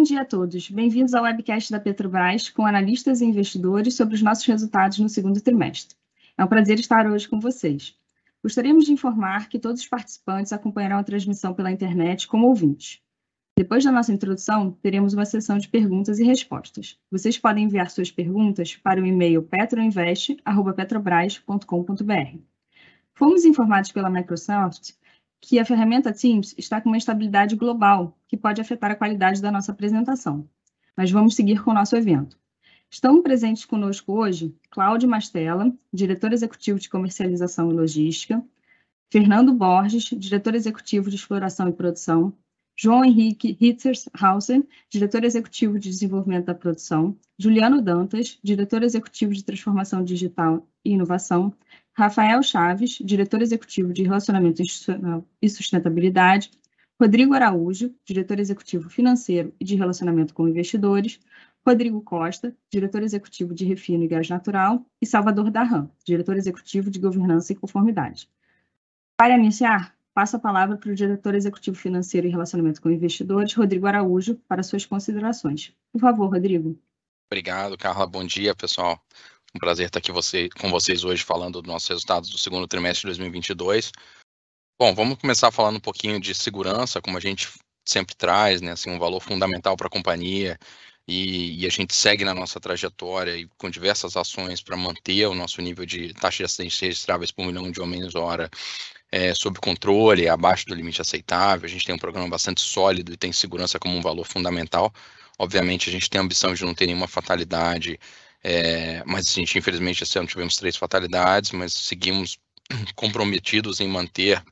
Bom dia a todos. Bem-vindos ao webcast da Petrobras com analistas e investidores sobre os nossos resultados no segundo trimestre. É um prazer estar hoje com vocês. Gostaríamos de informar que todos os participantes acompanharão a transmissão pela internet como ouvintes. Depois da nossa introdução, teremos uma sessão de perguntas e respostas. Vocês podem enviar suas perguntas para o e-mail petroinvest.petrobras.com.br. Fomos informados pela Microsoft que a ferramenta Teams está com uma estabilidade global que pode afetar a qualidade da nossa apresentação. Mas vamos seguir com o nosso evento. Estão presentes conosco hoje Cláudio Mastella, diretor executivo de comercialização e logística, Fernando Borges, diretor executivo de exploração e produção, João Henrique Hitzershausen, diretor executivo de desenvolvimento da produção, Juliano Dantas, diretor executivo de transformação digital e inovação, Rafael Chaves, diretor executivo de relacionamento institucional e sustentabilidade, Rodrigo Araújo, diretor executivo financeiro e de relacionamento com investidores, Rodrigo Costa, diretor executivo de refino e gás natural, e Salvador Darran, diretor executivo de governança e conformidade. Para iniciar, passo a palavra para o diretor executivo financeiro e relacionamento com investidores, Rodrigo Araújo, para suas considerações. Por favor, Rodrigo. Obrigado, Carla. Bom dia, pessoal. Um prazer estar aqui você, com vocês hoje falando dos nossos resultados do segundo trimestre de 2022. Bom, vamos começar falando um pouquinho de segurança, como a gente sempre traz, né, assim, um valor fundamental para a companhia, e, e, a gente segue na nossa trajetória e com diversas ações para manter o nosso nível de taxa de acidentes registráveis por milhão de homens hora é, sob controle, abaixo do limite aceitável. A gente tem um programa bastante sólido e tem segurança como um valor fundamental. Obviamente, a gente tem a ambição de não ter nenhuma fatalidade, é, mas a gente, infelizmente, esse ano tivemos três fatalidades, mas seguimos comprometidos em manter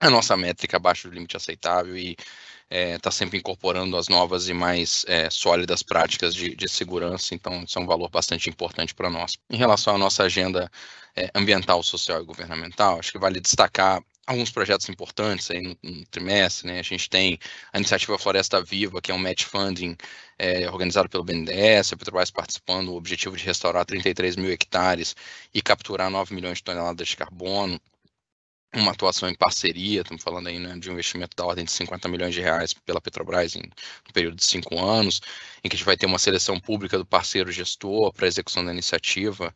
a nossa métrica abaixo do limite aceitável e está é, tá sempre incorporando as novas e mais é, sólidas práticas de, de, segurança, então isso é um valor bastante importante para nós. Em relação à nossa agenda é, ambiental, social e governamental, acho que vale destacar alguns projetos importantes aí no, no, trimestre, né? A gente tem a iniciativa Floresta Viva, que é um match funding é, organizado pelo BNDES, a Petrobras participando, o objetivo de restaurar 33 mil hectares e capturar 9 milhões de toneladas de carbono uma atuação em parceria, estamos falando aí né, de um investimento da ordem de 50 milhões de reais pela Petrobras em um período de cinco anos, em que a gente vai ter uma seleção pública do parceiro gestor para execução da iniciativa,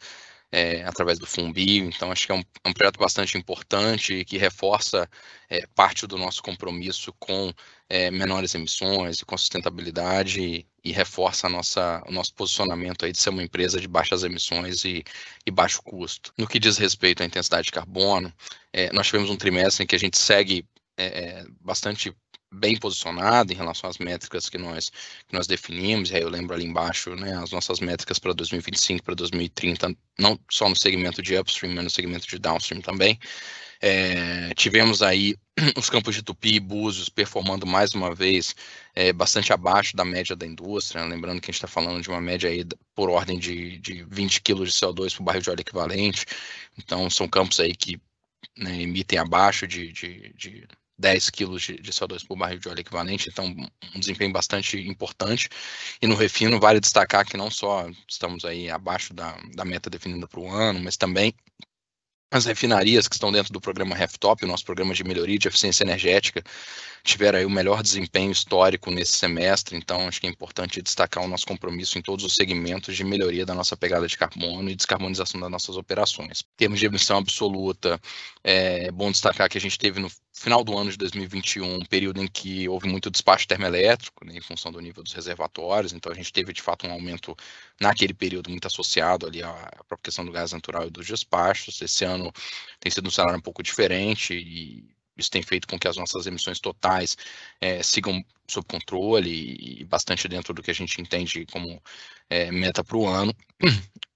é, através do Fumbio, então acho que é um, é um projeto bastante importante que reforça é, parte do nosso compromisso com é, menores emissões e com sustentabilidade e, e, reforça nossa, o nosso posicionamento aí de ser uma empresa de baixas emissões e, e baixo custo. No que diz respeito à intensidade de carbono, é, nós tivemos um trimestre em que a gente segue é, bastante bem posicionado em relação às métricas que nós, que nós definimos, e aí eu lembro ali embaixo, né, as nossas métricas para 2025, para 2030, não só no segmento de upstream, mas no segmento de downstream também. É, tivemos aí os campos de Tupi e Búzios performando mais uma vez é, bastante abaixo da média da indústria, né? lembrando que a gente está falando de uma média aí por ordem de, de 20 kg de CO2 por barril de óleo equivalente, então são campos aí que né, emitem abaixo de, de, de 10 quilos de, de, CO2 por barril de óleo equivalente, então um desempenho bastante importante. E no refino vale destacar que não só estamos aí abaixo da, da meta definida para o ano, mas também as refinarias que estão dentro do programa RefTop, o nosso programa de melhoria de eficiência energética, tiveram aí o melhor desempenho histórico nesse semestre, então acho que é importante destacar o nosso compromisso em todos os segmentos de melhoria da nossa pegada de carbono e descarbonização das nossas operações. Em termos de emissão absoluta, é bom destacar que a gente teve no final do ano de 2021, um período em que houve muito despacho termoelétrico, né, em função do nível dos reservatórios, então a gente teve de fato um aumento naquele período muito associado ali à própria questão do gás natural e dos despachos. Esse ano tem sido um cenário um pouco diferente e isso tem feito com que as nossas emissões totais é, sigam sob controle e, bastante dentro do que a gente entende como é, meta para o ano.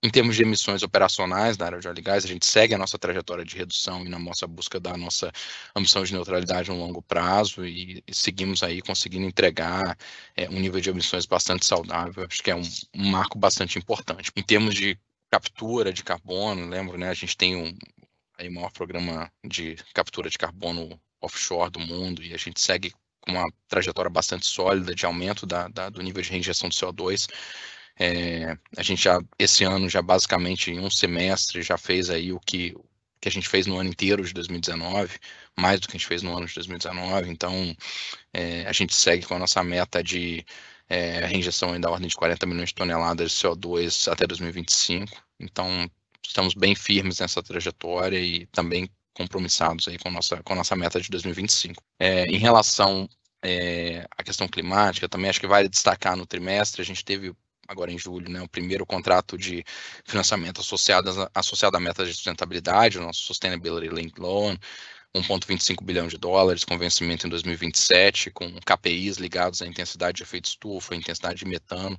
Em termos de emissões operacionais da área de óleo e gás, a gente segue a nossa trajetória de redução e na nossa busca da nossa ambição de neutralidade um longo prazo e, e seguimos aí conseguindo entregar é, um nível de emissões bastante saudável. Acho que é um, um marco bastante importante. Em termos de captura de carbono, lembro, né, a gente tem um, aí o maior programa de captura de carbono offshore do mundo e a gente segue com uma trajetória bastante sólida de aumento da, da do nível de reinjeção de CO2. É, a gente já, esse ano, já basicamente em um semestre, já fez aí o que, que a gente fez no ano inteiro de 2019, mais do que a gente fez no ano de 2019, então é, a gente segue com a nossa meta de é, a injeção da ordem de 40 milhões de toneladas de CO2 até 2025. Então, estamos bem firmes nessa trajetória e também compromissados aí com nossa com nossa meta de 2025. É, em relação é, à questão climática, também acho que vale destacar no trimestre a gente teve agora em julho, né, o primeiro contrato de financiamento associado, associado à meta de sustentabilidade, o nosso Sustainability Linked Loan, 1,25 bilhão de dólares, com vencimento em 2027, com KPIs ligados à intensidade de efeito estufa, intensidade de metano.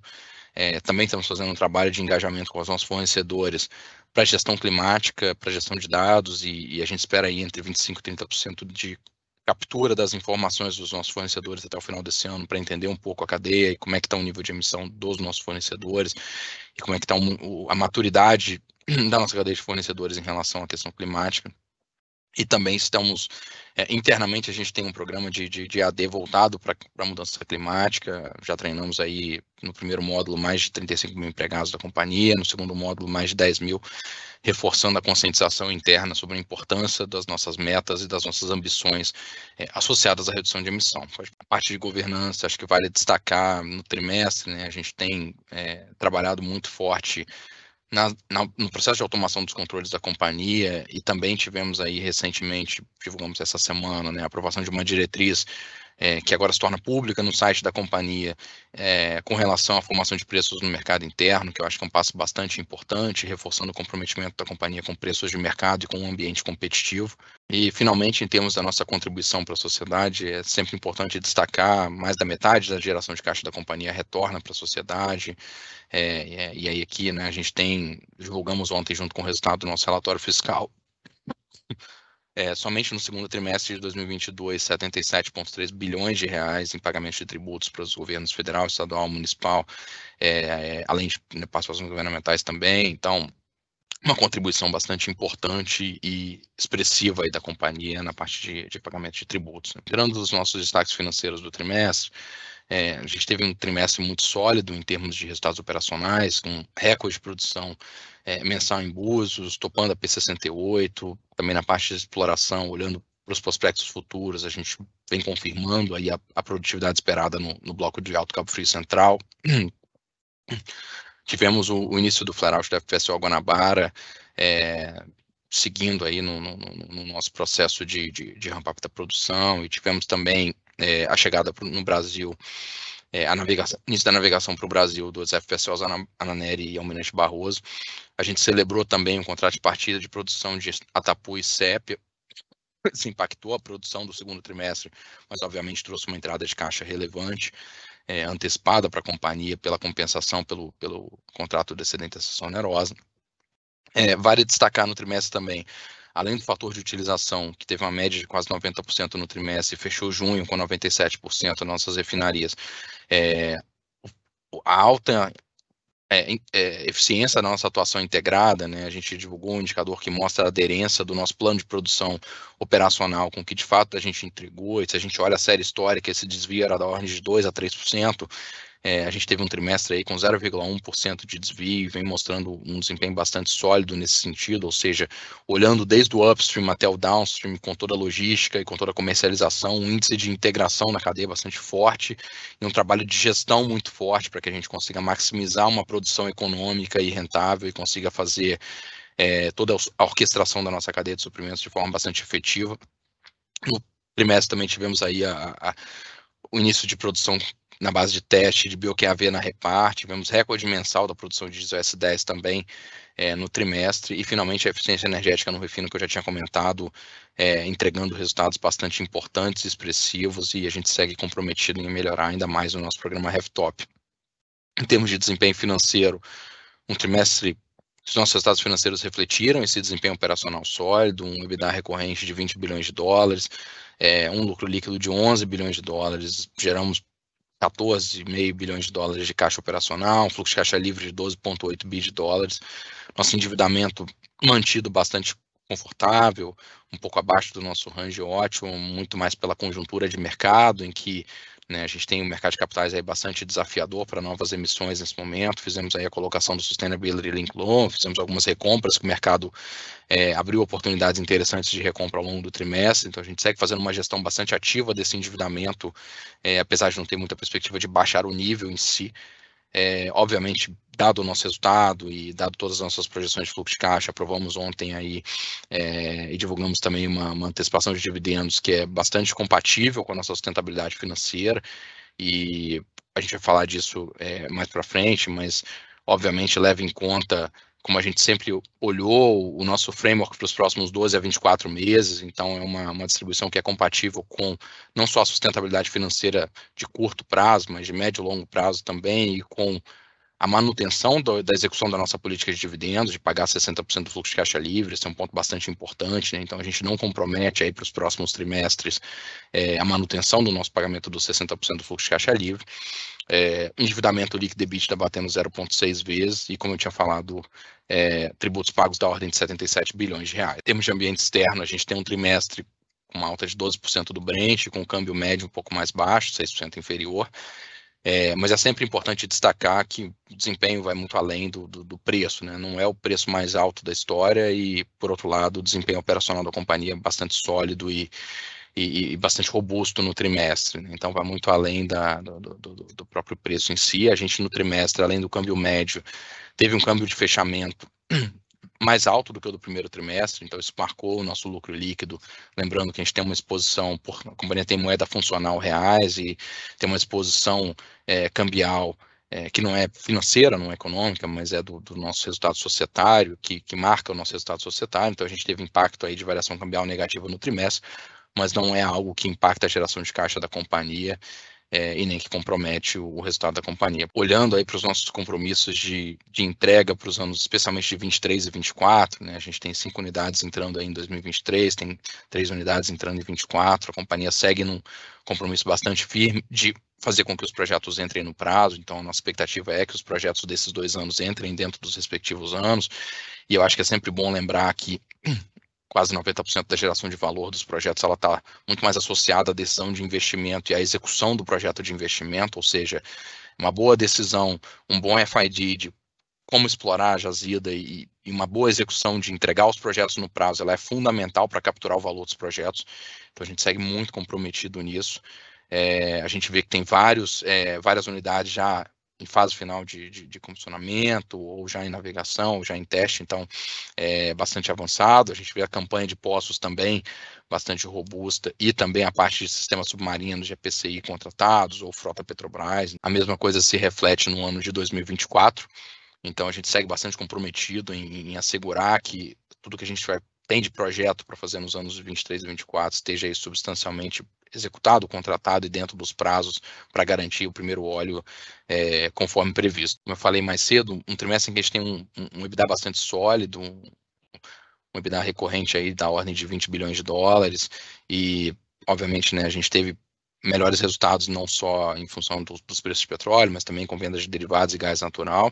É, também estamos fazendo um trabalho de engajamento com os nossos fornecedores para gestão climática, para gestão de dados, e, e, a gente espera aí entre 25% e 30% de captura das informações dos nossos fornecedores até o final desse ano, para entender um pouco a cadeia e como é que está o nível de emissão dos nossos fornecedores, e como é que está a maturidade da nossa cadeia de fornecedores em relação à questão climática. E também estamos, é, internamente, a gente tem um programa de, de, de AD voltado para a mudança climática. Já treinamos aí no primeiro módulo mais de 35 mil empregados da companhia, no segundo módulo mais de 10 mil, reforçando a conscientização interna sobre a importância das nossas metas e das nossas ambições é, associadas à redução de emissão. A parte de governança, acho que vale destacar no trimestre, né, a gente tem é, trabalhado muito forte na, na, no processo de automação dos controles da companhia e também tivemos aí recentemente, divulgamos essa semana, né, a aprovação de uma diretriz é, que agora se torna pública no site da companhia é, com relação à formação de preços no mercado interno, que eu acho que é um passo bastante importante, reforçando o comprometimento da companhia com preços de mercado e com um ambiente competitivo. E, finalmente, em termos da nossa contribuição para a sociedade, é sempre importante destacar mais da metade da geração de caixa da companhia retorna para a sociedade. É, e aí aqui né, a gente tem, divulgamos ontem junto com o resultado do nosso relatório fiscal, é, somente no segundo trimestre de 2022, 77,3 bilhões de reais em pagamentos de tributos para os governos federal, estadual, municipal, é, além de né, participações governamentais também. Então, uma contribuição bastante importante e expressiva aí da companhia na parte de, de pagamento de tributos. Né? Tirando os nossos destaques financeiros do trimestre, é, a gente teve um trimestre muito sólido em termos de resultados operacionais, com recorde de produção é, mensal em Búzios, topando a P68, também na parte de exploração, olhando para os prospectos futuros, a gente vem confirmando aí a, a produtividade esperada no, no, bloco de Alto Cabo Frio Central. Tivemos o, o, início do flare-out da FPSO Guanabara, é, seguindo aí no, no, no, nosso processo de, de, de ramp-up da produção, e tivemos também é, a chegada pro, no Brasil, é, a navegação, início da navegação para o Brasil dos FPSOs Ananeri e Almirante Barroso. A gente celebrou também o um contrato de partida de produção de Atapu e CEP, se impactou a produção do segundo trimestre, mas obviamente trouxe uma entrada de caixa relevante, é, antecipada para a companhia pela compensação pelo, pelo contrato de excedente acessão onerosa. É, vale destacar no trimestre também além do fator de utilização, que teve uma média de quase 90% no trimestre, fechou junho com 97% nas nossas refinarias, é, a alta é, é, eficiência da nossa atuação integrada, né? A gente divulgou um indicador que mostra a aderência do nosso plano de produção operacional com o que de fato a gente entregou. E se a gente olha a série histórica, esse desvio era da ordem de 2 a 3%. É, a gente teve um trimestre aí com 0,1% de desvio, vem mostrando um desempenho bastante sólido nesse sentido, ou seja, olhando desde o upstream até o downstream, com toda a logística e com toda a comercialização, um índice de integração na cadeia bastante forte e um trabalho de gestão muito forte para que a gente consiga maximizar uma produção econômica e rentável e consiga fazer é, toda a orquestração da nossa cadeia de suprimentos de forma bastante efetiva. No trimestre também tivemos aí a, a, o início de produção na base de teste de bioQAV na Reparte, tivemos recorde mensal da produção de diesel S10 também é, no trimestre, e finalmente a eficiência energética no refino, que eu já tinha comentado, é, entregando resultados bastante importantes, expressivos, e a gente segue comprometido em melhorar ainda mais o nosso programa RefTop. Em termos de desempenho financeiro, um trimestre os nossos resultados financeiros refletiram esse desempenho operacional sólido, um EBITDA recorrente de 20 bilhões de dólares, é, um lucro líquido de 11 bilhões de dólares, geramos 14,5 bilhões de dólares de caixa operacional, um fluxo de caixa livre de 12,8 bi de dólares, nosso endividamento mantido bastante confortável, um pouco abaixo do nosso range ótimo, muito mais pela conjuntura de mercado, em que Né? A gente tem um mercado de capitais aí bastante desafiador para novas emissões nesse momento. Fizemos aí a colocação do Sustainability Link Loan, fizemos algumas recompras que o mercado é, abriu oportunidades interessantes de recompra ao longo do trimestre. Então a gente segue fazendo uma gestão bastante ativa desse endividamento, é, apesar de não ter muita perspectiva de baixar o nível em si. É, obviamente, dado o nosso resultado e dado todas as nossas projeções de fluxo de caixa, aprovamos ontem aí é, e divulgamos também uma, uma, antecipação de dividendos que é bastante compatível com a nossa sustentabilidade financeira. E a gente vai falar disso é, mais para frente, mas obviamente leva em conta como a gente sempre olhou o nosso framework para os próximos 12 a 24 meses, então é uma, uma distribuição que é compatível com não só a sustentabilidade financeira de curto prazo, mas de médio e longo prazo também, e com a manutenção do, da execução da nossa política de dividendos, de pagar 60% do fluxo de caixa livre, esse é um ponto bastante importante, né? então a gente não compromete aí para os próximos trimestres é, a manutenção do nosso pagamento dos 60% do fluxo de caixa livre. É, endividamento líquido EBITDA batendo 0,6 vezes e, como eu tinha falado, é, tributos pagos da ordem de 77 bilhões de reais. Em termos de ambiente externo, a gente tem um trimestre com uma alta de 12% do Brent, com um câmbio médio um pouco mais baixo, 6% inferior, é, mas é sempre importante destacar que o desempenho vai muito além do, do, do, preço, né? não é o preço mais alto da história e, por outro lado, o desempenho operacional da companhia é bastante sólido e, e, e bastante robusto no trimestre. Né? Então, vai muito além da, do, do, próprio preço em si. A gente, no trimestre, além do câmbio médio, teve um câmbio de fechamento mais alto do que o do primeiro trimestre, então isso marcou o nosso lucro líquido. Lembrando que a gente tem uma exposição, por, a companhia tem moeda funcional reais e tem uma exposição é, cambial é, que não é financeira, não é econômica, mas é do, do nosso resultado societário, que, que, marca o nosso resultado societário. Então a gente teve impacto aí de variação cambial negativa no trimestre, mas não é algo que impacta a geração de caixa da companhia é, e nem que compromete o, resultado da companhia. Olhando aí para os nossos compromissos de, de entrega para os anos, especialmente de 23 e 24, né, a gente tem cinco unidades entrando aí em 2023, tem três unidades entrando em 24, a companhia segue num compromisso bastante firme de fazer com que os projetos entrem no prazo, então a nossa expectativa é que os projetos desses dois anos entrem dentro dos respectivos anos, e eu acho que é sempre bom lembrar que quase 90% da geração de valor dos projetos ela está muito mais associada à decisão de investimento e à execução do projeto de investimento, ou seja, uma boa decisão, um bom FID de como explorar a jazida e, e uma boa execução de entregar os projetos no prazo, ela é fundamental para capturar o valor dos projetos. Então a gente segue muito comprometido nisso. É, a gente vê que tem vários, é, várias unidades já em fase final de, de, de comissionamento, ou já em navegação, ou já em teste, então é bastante avançado. A gente vê a campanha de postos também bastante robusta, e também a parte de sistemas submarinos de EPCI contratados, ou frota Petrobras. A mesma coisa se reflete no ano de 2024. Então a gente segue bastante comprometido em, em assegurar que tudo que a gente vai, tem de projeto para fazer nos anos 23 e 24 esteja aí substancialmente executado, contratado e dentro dos prazos para garantir o primeiro óleo é, conforme previsto. Como eu falei mais cedo, um trimestre em que a gente tem um, um EBITDA bastante sólido, um, um EBITDA recorrente aí da ordem de 20 bilhões de dólares e, obviamente, né, a gente teve melhores resultados não só em função dos, dos preços de petróleo, mas também com vendas de derivados e gás natural.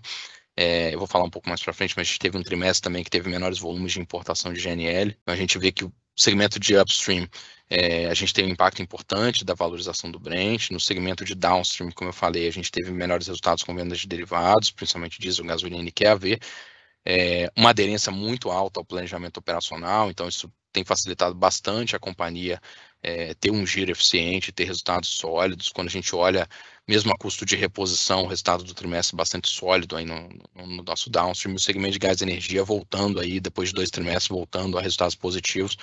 É, eu vou falar um pouco mais para frente, mas a gente teve um trimestre também que teve menores volumes de importação de GNL. Então a gente vê que o segmento de upstream, é, a gente teve um impacto importante da valorização do Brent. No segmento de downstream, como eu falei, a gente teve menores resultados com vendas de derivados, principalmente diesel, gasolina e QAV. É, uma aderência muito alta ao planejamento operacional, então isso tem facilitado bastante a companhia é, ter um giro eficiente, ter resultados sólidos. Quando a gente olha, mesmo a custo de reposição, o resultado do trimestre bastante sólido aí no, no, no nosso downstream, o segmento de gás e energia voltando aí, depois de dois trimestres, voltando a resultados positivos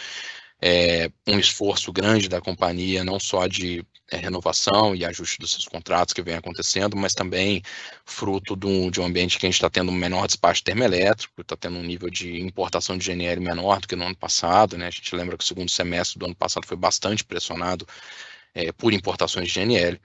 é, um esforço grande da companhia, não só de é, renovação e ajuste dos seus contratos que vem acontecendo, mas também fruto do, de um ambiente que a gente está tendo um menor despacho termoelétrico, está tendo um nível de importação de GNL menor do que no ano passado. Né? A gente lembra que o segundo semestre do ano passado foi bastante pressionado é, por importações de GNL.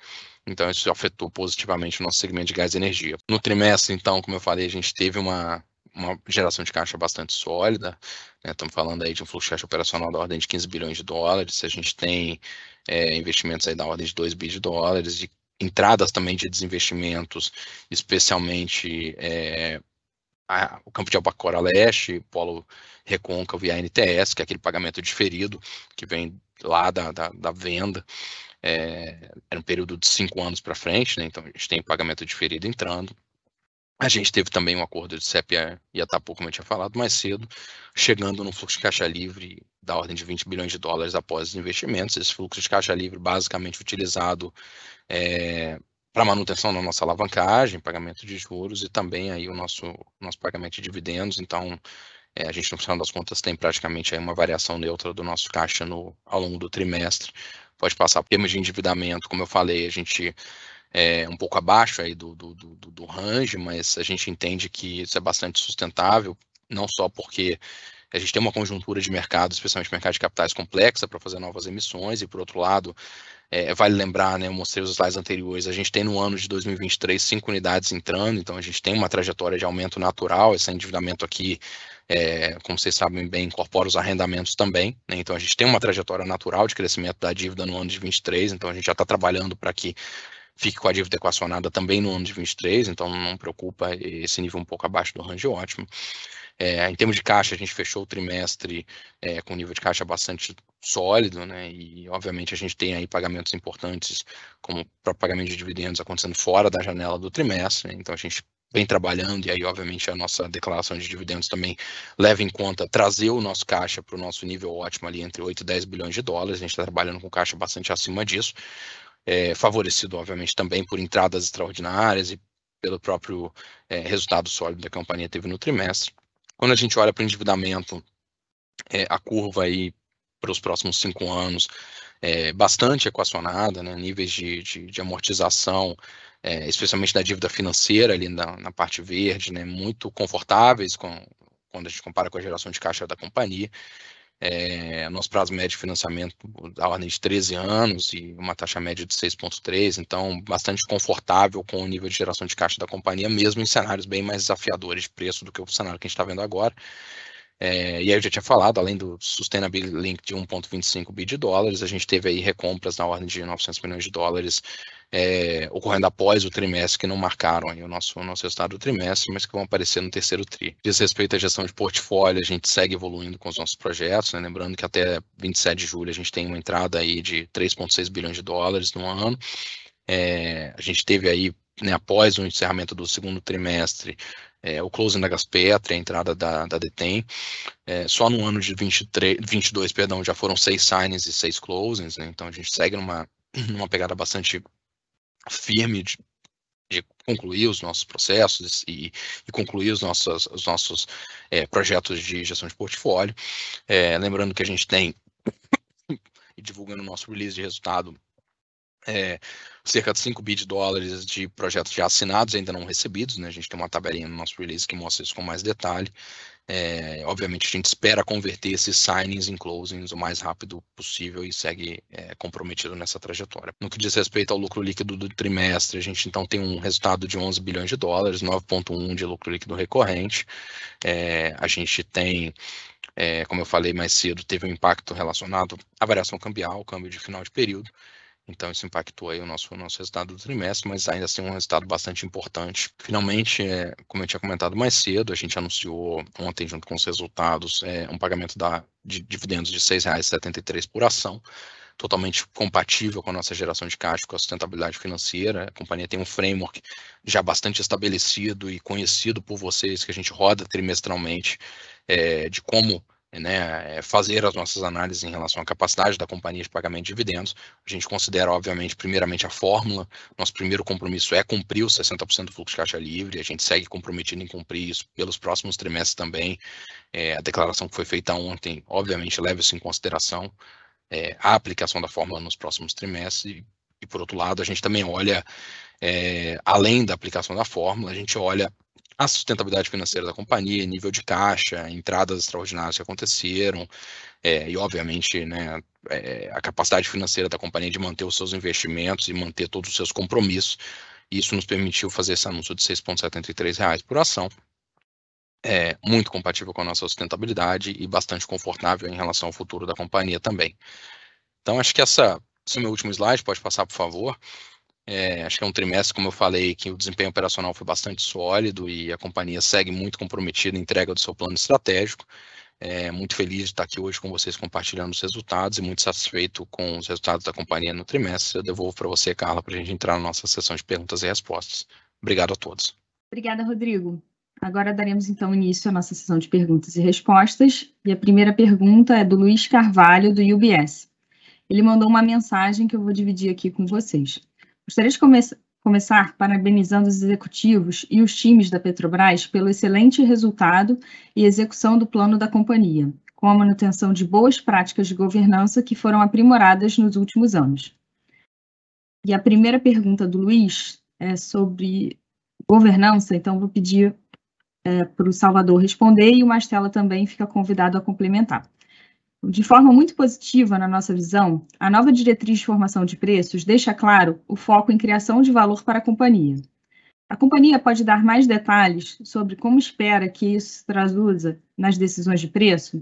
Então, isso afetou positivamente o nosso segmento de gás e energia. No trimestre, então, como eu falei, a gente teve uma, uma geração de caixa bastante sólida, né? estamos falando aí de um fluxo de caixa operacional da ordem de 15 bilhões de dólares, a gente tem é, investimentos aí da ordem de 2 bilhões de dólares, e entradas também de desinvestimentos, especialmente é, a, o campo de Albacora Leste, Polo Recôncavo e a NTS, que é aquele pagamento diferido que vem lá da, da, da venda, é, era um período de cinco anos para frente, né? então a gente tem pagamento diferido entrando. A gente teve também um acordo de CEP e Atapu, como eu tinha falado mais cedo, chegando no fluxo de caixa livre da ordem de 20 bilhões de dólares após os investimentos. Esse fluxo de caixa livre basicamente utilizado é, para manutenção da nossa alavancagem, pagamento de juros e também aí o nosso, nosso pagamento de dividendos. Então, é, a gente, no final das contas, tem praticamente aí uma variação neutra do nosso caixa no, ao longo do trimestre. Pode passar por termos de endividamento, como eu falei, a gente é, um pouco abaixo aí do, do, do, do range, mas a gente entende que isso é bastante sustentável, não só porque a gente tem uma conjuntura de mercado, especialmente mercado de capitais complexa para fazer novas emissões, e por outro lado, é, vale lembrar, né, eu mostrei os slides anteriores, a gente tem no ano de 2023 cinco unidades entrando, então a gente tem uma trajetória de aumento natural, esse endividamento aqui, é, como vocês sabem bem, incorpora os arrendamentos também, né, então a gente tem uma trajetória natural de crescimento da dívida no ano de 2023, então a gente já está trabalhando para que fique com a dívida equacionada também no ano de 23, então não preocupa esse nível um pouco abaixo do range ótimo. É, em termos de caixa, a gente fechou o trimestre é, com um nível de caixa bastante sólido, né? E obviamente a gente tem aí pagamentos importantes, como o pagamento de dividendos acontecendo fora da janela do trimestre, né? então a gente vem trabalhando, e aí, obviamente, a nossa declaração de dividendos também leva em conta trazer o nosso caixa para o nosso nível ótimo ali entre 8 e 10 bilhões de dólares. A gente está trabalhando com caixa bastante acima disso é, favorecido, obviamente, também por entradas extraordinárias e pelo próprio é, resultado sólido que a companhia teve no trimestre. Quando a gente olha para o endividamento, é, a curva aí para os próximos cinco anos é bastante equacionada, né, níveis de, de, de amortização, é, especialmente da dívida financeira ali na, na parte verde, né, muito confortáveis com, quando a gente compara com a geração de caixa da companhia. É, nosso prazo médio de financiamento da ordem de 13 anos e uma taxa média de 6,3, então bastante confortável com o nível de geração de caixa da companhia, mesmo em cenários bem mais desafiadores de preço do que o cenário que a gente está vendo agora. É, e aí eu já tinha falado, além do Sustainability Link de 1,25 bi de dólares, a gente teve aí recompras na ordem de 900 milhões de dólares é, ocorrendo após o trimestre, que não marcaram aí o nosso, o nosso resultado do trimestre, mas que vão aparecer no terceiro TRI. Diz respeito à gestão de portfólio, a gente segue evoluindo com os nossos projetos, né? lembrando que até 27 de julho a gente tem uma entrada aí de 3,6 bilhões de dólares no ano. É, a gente teve aí, né, após o encerramento do segundo trimestre, é, o closing da Gaspetro, a entrada da, da Detem. É, só no ano de 23, 22, perdão, já foram seis signings e seis closings, né? então a gente segue numa, numa pegada bastante firme de, de concluir os nossos processos e, e concluir os nossos, os nossos é, projetos de gestão de portfólio. É, lembrando que a gente tem, e divulgando o nosso release de resultado, é, cerca de 5 bi de dólares de projetos já assinados, ainda não recebidos, né? A gente tem uma tabelinha no nosso release que mostra isso com mais detalhe. É, obviamente, a gente espera converter esses signings em closings o mais rápido possível e segue é, comprometido nessa trajetória. No que diz respeito ao lucro líquido do trimestre, a gente então tem um resultado de 11 bilhões de dólares, 9,1 de lucro líquido recorrente. É, a gente tem é, como eu falei mais cedo, teve um impacto relacionado à variação cambial, câmbio de final de período, então, isso impactou aí o nosso, o nosso resultado do trimestre, mas ainda assim um resultado bastante importante. Finalmente, é, como eu tinha comentado mais cedo, a gente anunciou ontem, junto com os resultados, é, um pagamento da, de dividendos de R$ 6,73 por ação, totalmente compatível com a nossa geração de caixa, com a sustentabilidade financeira. A companhia tem um framework já bastante estabelecido e conhecido por vocês, que a gente roda trimestralmente, é, de como né, é, fazer as nossas análises em relação à capacidade da companhia de pagamento de dividendos. A gente considera, obviamente, primeiramente a fórmula. Nosso primeiro compromisso é cumprir os 60% do fluxo de caixa livre. A gente segue comprometido em cumprir isso pelos próximos trimestres também. É, a declaração que foi feita ontem, obviamente, leva isso em consideração. É, a aplicação da fórmula nos próximos trimestres. E, e por outro lado, a gente também olha, é, além da aplicação da fórmula, a gente olha a sustentabilidade financeira da companhia, nível de caixa, entradas extraordinárias que aconteceram, é, e obviamente né, é, a capacidade financeira da companhia de manter os seus investimentos e manter todos os seus compromissos. Isso nos permitiu fazer esse anúncio de R$ 6,73 por ação. É muito compatível com a nossa sustentabilidade e bastante confortável em relação ao futuro da companhia também. Então, acho que essa, esse é o meu último slide, pode passar, por favor. É, acho que é um trimestre, como eu falei, que o desempenho operacional foi bastante sólido e a companhia segue muito comprometida em entrega do seu plano estratégico. É, muito feliz de estar aqui hoje com vocês compartilhando os resultados e muito satisfeito com os resultados da companhia no trimestre. Eu devolvo para você, Carla, para a gente entrar na nossa sessão de perguntas e respostas. Obrigado a todos. Obrigada, Rodrigo. Agora daremos então início à nossa sessão de perguntas e respostas. E a primeira pergunta é do Luiz Carvalho, do UBS. Ele mandou uma mensagem que eu vou dividir aqui com vocês. Gostaria de come começar parabenizando os executivos e os times da Petrobras pelo excelente resultado e execução do plano da companhia, com a manutenção de boas práticas de governança que foram aprimoradas nos últimos anos. E a primeira pergunta do Luiz é sobre governança, então vou pedir é, para o Salvador responder e o Mastella também fica convidado a complementar. De forma muito positiva, na nossa visão, a nova diretriz de formação de preços deixa claro o foco em criação de valor para a companhia. A companhia pode dar mais detalhes sobre como espera que isso se traduza nas decisões de preço?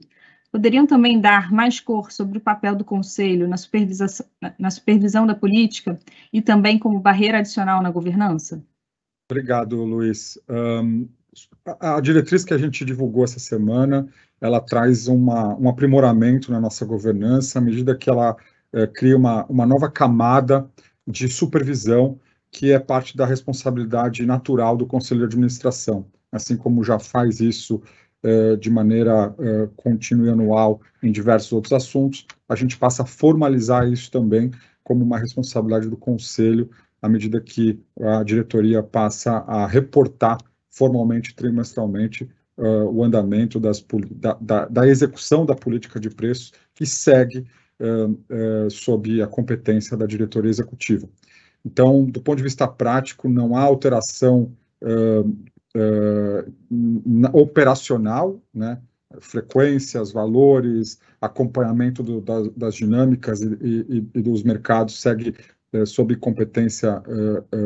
Poderiam também dar mais cor sobre o papel do Conselho na supervisão, na supervisão da política e também como barreira adicional na governança? Obrigado, Luiz. Um, a diretriz que a gente divulgou essa semana ela traz uma, um aprimoramento na nossa governança à medida que ela é, cria uma, uma nova camada de supervisão que é parte da responsabilidade natural do Conselho de Administração, assim como já faz isso é, de maneira é, contínua e anual em diversos outros assuntos, a gente passa a formalizar isso também como uma responsabilidade do Conselho à medida que a diretoria passa a reportar formalmente, trimestralmente, uh, o andamento das, da, da, da, execução da política de preços que segue uh, uh, sob a competência da diretoria executiva. Então, do ponto de vista prático, não há alteração operacional, né? frequências, valores, acompanhamento do, das, das, dinâmicas e, e, e, dos mercados segue sob competência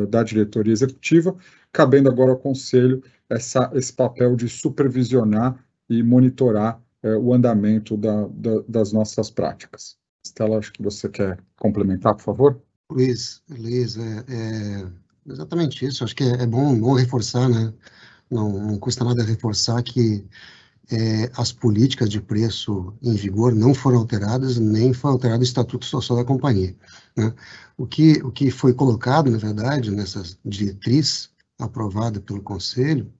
da diretoria executiva, cabendo agora ao Conselho essa, esse papel de supervisionar e monitorar é, o andamento da, da, das nossas práticas. Estela, acho que você quer complementar, por favor? Luiz, Luiz, é, é exatamente isso. Acho que é, é bom, bom reforçar, né? Não, não custa nada reforçar que é, as políticas de preço em vigor não foram alteradas, nem foi alterado o Estatuto Social da Companhia. Né? O, que, o que foi colocado, na verdade, nessa diretriz aprovada pelo Conselho,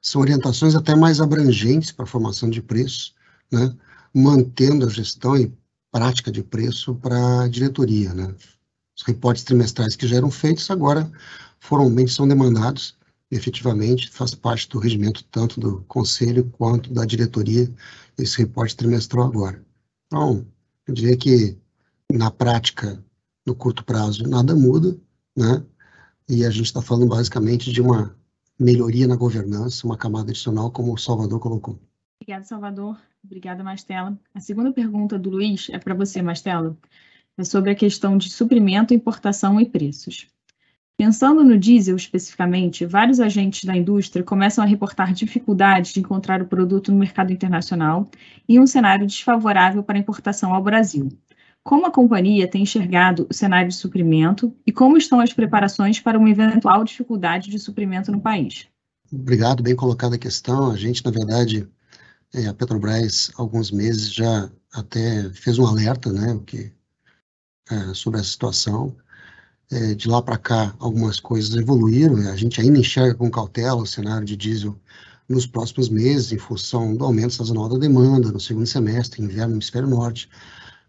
são orientações até mais abrangentes para a formação de preços, né, mantendo a gestão e prática de preço para a diretoria. Né. Os reportes trimestrais que já eram feitos agora formalmente são demandados, efetivamente faz parte do regimento tanto do conselho quanto da diretoria, esse reporte trimestral agora. Então, eu diria que na prática, no curto prazo, nada muda, né? E a gente está falando basicamente de uma melhoria na governança, uma camada adicional, como o Salvador colocou. Obrigada, Salvador. Obrigada, Mastela. A segunda pergunta do Luiz é para você, Mastela. É sobre a questão de suprimento, importação e preços. Pensando no diesel especificamente, vários agentes da indústria começam a reportar dificuldades de encontrar o produto no mercado internacional e um cenário desfavorável para a importação ao Brasil. Como a companhia tem enxergado o cenário de suprimento e como estão as preparações para uma eventual dificuldade de suprimento no país? Obrigado, bem colocada a questão. A gente, na verdade, é, a Petrobras, alguns meses já até fez um alerta, né, que, é, sobre essa situação. É, de lá para cá, algumas coisas evoluíram. A gente ainda enxerga com cautela o cenário de diesel nos próximos meses, em função do aumento sazonal da demanda no segundo semestre, inverno no hemisfério norte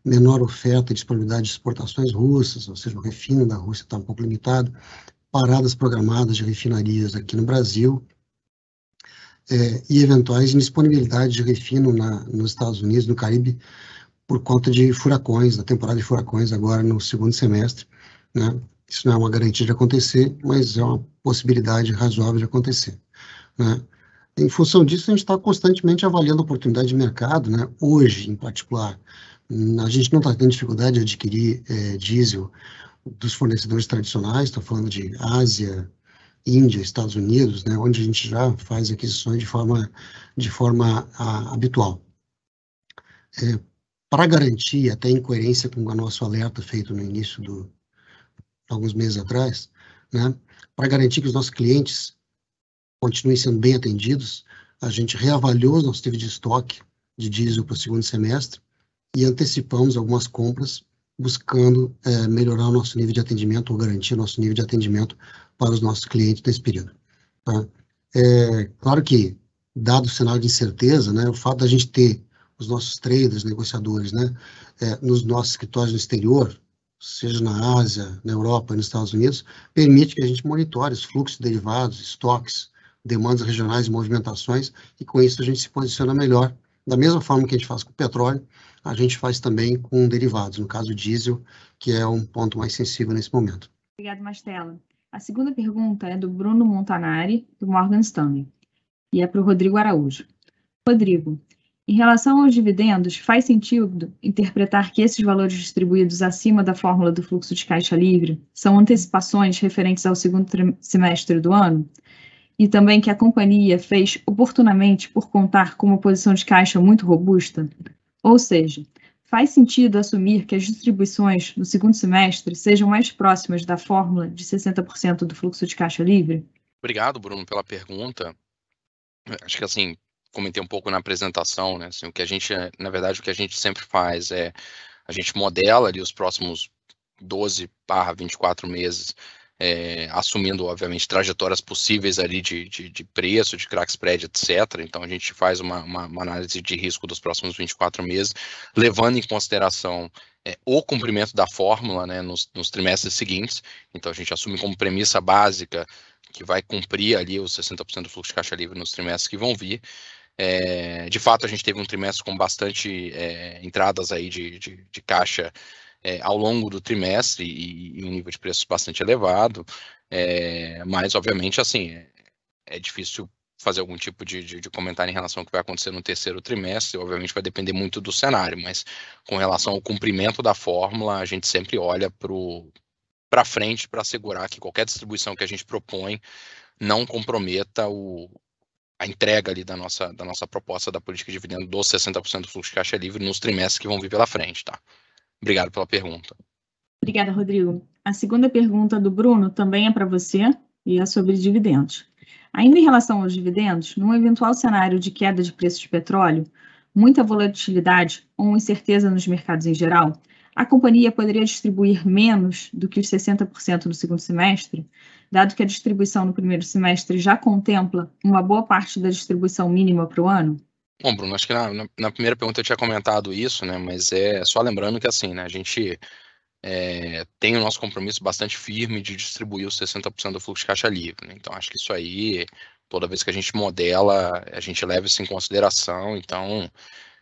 menor oferta e disponibilidade de exportações russas, ou seja, o refino da Rússia está um pouco limitado, paradas programadas de refinarias aqui no Brasil, é, e eventuais indisponibilidades de refino na, nos Estados Unidos, no Caribe, por conta de furacões, da temporada de furacões agora no segundo semestre. Né? Isso não é uma garantia de acontecer, mas é uma possibilidade razoável de acontecer. Né? Em função disso, a gente está constantemente avaliando a oportunidade de mercado, né? hoje, em particular, a gente não está tendo dificuldade de adquirir é, diesel dos fornecedores tradicionais, estou falando de Ásia, Índia, Estados Unidos, né, onde a gente já faz aquisições de forma, de forma a, habitual. É, Para garantir, até em coerência com o nosso alerta feito no início do, alguns meses atrás, né, para garantir que os nossos clientes continuem sendo bem atendidos, a gente reavaliou os nossos níveis de estoque de diesel para o segundo semestre e antecipamos algumas compras buscando é, melhorar o nosso nível de atendimento ou garantir o nosso nível de atendimento para os nossos clientes nesse período. Tá? É, claro que, dado o cenário de incerteza, né, o fato da gente ter os nossos traders, negociadores, né, é, nos nossos escritórios no exterior, seja na Ásia, na Europa, nos Estados Unidos, permite que a gente monitore os fluxos de derivados, estoques, demandas regionais e movimentações, e com isso a gente se posiciona melhor. Da mesma forma que a gente faz com o petróleo, a gente faz também com derivados, no caso diesel, que é um ponto mais sensível nesse momento. Obrigada, Mastela. A segunda pergunta é do Bruno Montanari, do Morgan Stanley, e é para o Rodrigo Araújo. Rodrigo, em relação aos dividendos, faz sentido interpretar que esses valores distribuídos acima da fórmula do fluxo de caixa livre são antecipações referentes ao segundo semestre do ano? E também que a companhia fez oportunamente por contar com uma posição de caixa muito robusta? Ou seja, faz sentido assumir que as distribuições no segundo semestre sejam mais próximas da fórmula de 60% do fluxo de caixa livre? Obrigado, Bruno, pela pergunta. Acho que assim, comentei um pouco na apresentação, né? Assim, o que a gente, na verdade, o que a gente sempre faz é a gente modela ali os próximos 12 barra 24 meses, é, assumindo, obviamente, trajetórias possíveis ali de, de, de, preço, de crack spread, etc. Então, a gente faz uma, uma, uma, análise de risco dos próximos 24 meses, levando em consideração é, o cumprimento da fórmula né, nos, nos trimestres seguintes. Então, a gente assume como premissa básica que vai cumprir ali os 60% do fluxo de caixa livre nos trimestres que vão vir. É, de fato, a gente teve um trimestre com bastante é, entradas aí de, de, de caixa é, ao longo do trimestre e, e, um nível de preços bastante elevado, é, mas, obviamente, assim, é, é difícil fazer algum tipo de, de, de, comentário em relação ao que vai acontecer no terceiro trimestre, obviamente vai depender muito do cenário, mas com relação ao cumprimento da fórmula, a gente sempre olha para frente para assegurar que qualquer distribuição que a gente propõe não comprometa o, a entrega ali da nossa, da nossa proposta da política de dividendo dos 60% do fluxo de caixa livre nos trimestres que vão vir pela frente, tá? Obrigado pela pergunta. Obrigada, Rodrigo. A segunda pergunta do Bruno também é para você e é sobre dividendos. Ainda em relação aos dividendos, num eventual cenário de queda de preço de petróleo, muita volatilidade ou incerteza nos mercados em geral, a companhia poderia distribuir menos do que os 60% no segundo semestre, dado que a distribuição no primeiro semestre já contempla uma boa parte da distribuição mínima para o ano? Bom, Bruno, acho que na, na, primeira pergunta eu tinha comentado isso, né? Mas é só lembrando que assim, né? A gente é, tem o nosso compromisso bastante firme de distribuir os 60% do fluxo de caixa livre. Né? Então, acho que isso aí, toda vez que a gente modela, a gente leva isso em consideração. Então,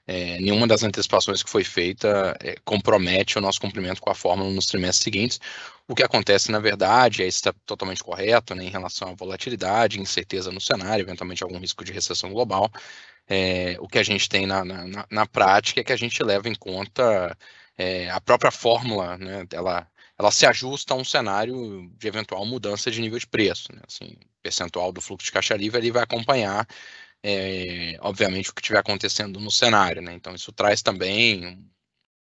é, nenhuma das antecipações que foi feita é, compromete o nosso cumprimento com a fórmula nos trimestres seguintes. O que acontece, na verdade, é está totalmente correto né, em relação à volatilidade, incerteza no cenário, eventualmente algum risco de recessão global. É, o que a gente tem na, na, na, prática é que a gente leva em conta é, a própria fórmula, né, ela, ela se ajusta a um cenário de eventual mudança de nível de preço. Né, assim, percentual do fluxo de caixa livre ele vai acompanhar é, obviamente, o que estiver acontecendo no cenário. Né? Então, isso traz também um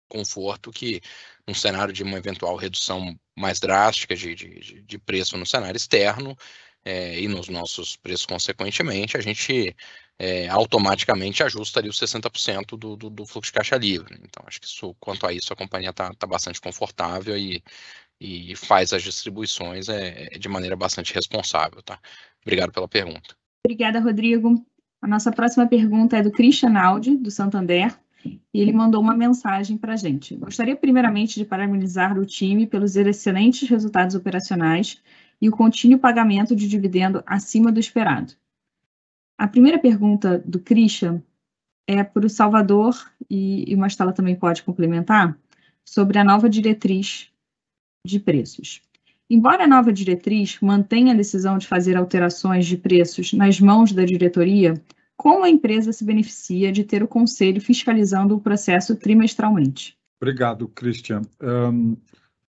conforto que, num cenário de uma eventual redução mais drástica de, de, de preço no cenário externo é, e nos nossos preços, consequentemente, a gente é, automaticamente ajusta ali os 60% do, do, do, fluxo de caixa livre. Então, acho que isso, quanto a isso, a companhia está tá bastante confortável e, e faz as distribuições é, de maneira bastante responsável. Tá? Obrigado pela pergunta. Obrigada, Rodrigo. A nossa próxima pergunta é do Christian Aldi, do Santander, e ele mandou uma mensagem para a gente. Gostaria primeiramente de parabenizar o time pelos excelentes resultados operacionais e o contínuo pagamento de dividendo acima do esperado. A primeira pergunta do Christian é para o Salvador, e, o Mastala também pode complementar, sobre a nova diretriz de preços. Embora a nova diretriz mantenha a decisão de fazer alterações de preços nas mãos da diretoria, como a empresa se beneficia de ter o conselho fiscalizando o processo trimestralmente? Obrigado, Christian. Um,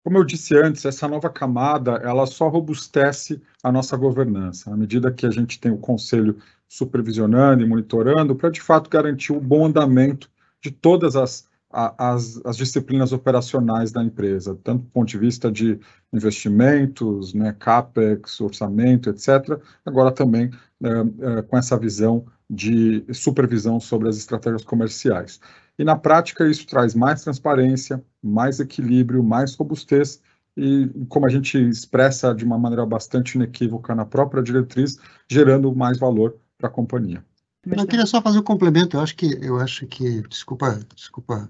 como eu disse antes, essa nova camada ela só robustece a nossa governança, à medida que a gente tem o conselho supervisionando e monitorando, para de fato garantir o bom andamento de todas as as, as, disciplinas operacionais da empresa, tanto do ponto de vista de investimentos, né, CAPEX, orçamento, etc., agora também é, é, com essa visão de supervisão sobre as estratégias comerciais. E na prática isso traz mais transparência, mais equilíbrio, mais robustez e, como a gente expressa de uma maneira bastante inequívoca na própria diretriz, gerando mais valor para a companhia. Eu queria só fazer um complemento. Eu acho que, eu acho que, desculpa, desculpa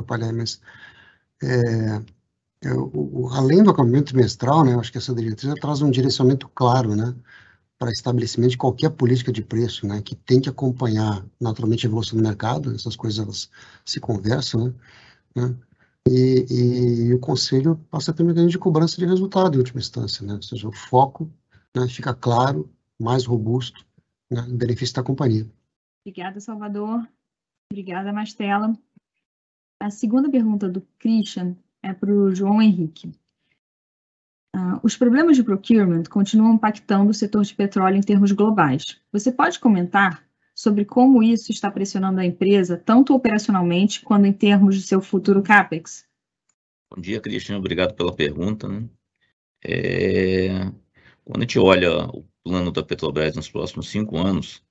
atrapalhar, mas é, eu, o, além do acompanhamento trimestral, né, acho que essa diretriz traz um direcionamento claro, né, para estabelecimento de qualquer política de preço, né, que tem que acompanhar naturalmente a evolução do mercado. Essas coisas elas se conversam, né, né e, e, e, o conselho passa a ter um mecanismo de cobrança de resultado em última instância, né? ou seja, o foco né, fica claro, mais robusto, né, em benefício da companhia. Obrigada, Salvador. Obrigada, Mastela. A segunda pergunta do Christian é para o João Henrique. Uh, os problemas de procurement continuam impactando o setor de petróleo em termos globais. Você pode comentar sobre como isso está pressionando a empresa, tanto operacionalmente quanto em termos de seu futuro CAPEX? Bom dia, Cristian. Obrigado pela pergunta. Né? É... Quando a gente olha o plano da Petrobras nos próximos cinco anos,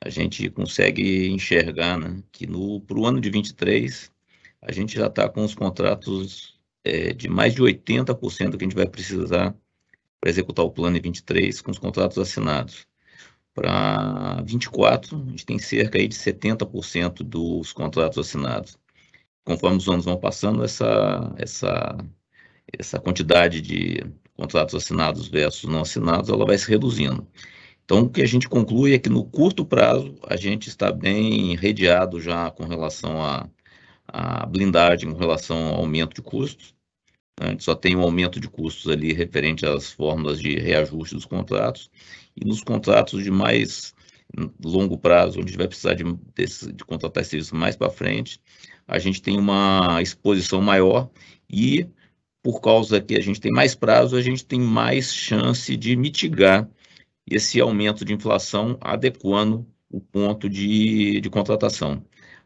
a gente consegue enxergar né, que para o ano de 23, a gente já está com os contratos é, de mais de 80% que a gente vai precisar para executar o plano em 23 com os contratos assinados. Para 24, a gente tem cerca aí de 70% dos contratos assinados. Conforme os anos vão passando, essa, essa, essa quantidade de contratos assinados versus não assinados, ela vai se reduzindo. Então, o que a gente conclui é que no curto prazo, a gente está bem redeado já com relação à, à blindagem, com relação ao aumento de custos. A gente só tem um aumento de custos ali referente às fórmulas de reajuste dos contratos e nos contratos de mais longo prazo, onde a gente vai precisar de, de, de contratar serviços mais para frente, a gente tem uma exposição maior e, por causa que a gente tem mais prazo, a gente tem mais chance de mitigar esse aumento de inflação, adequando o ponto de, de contratação.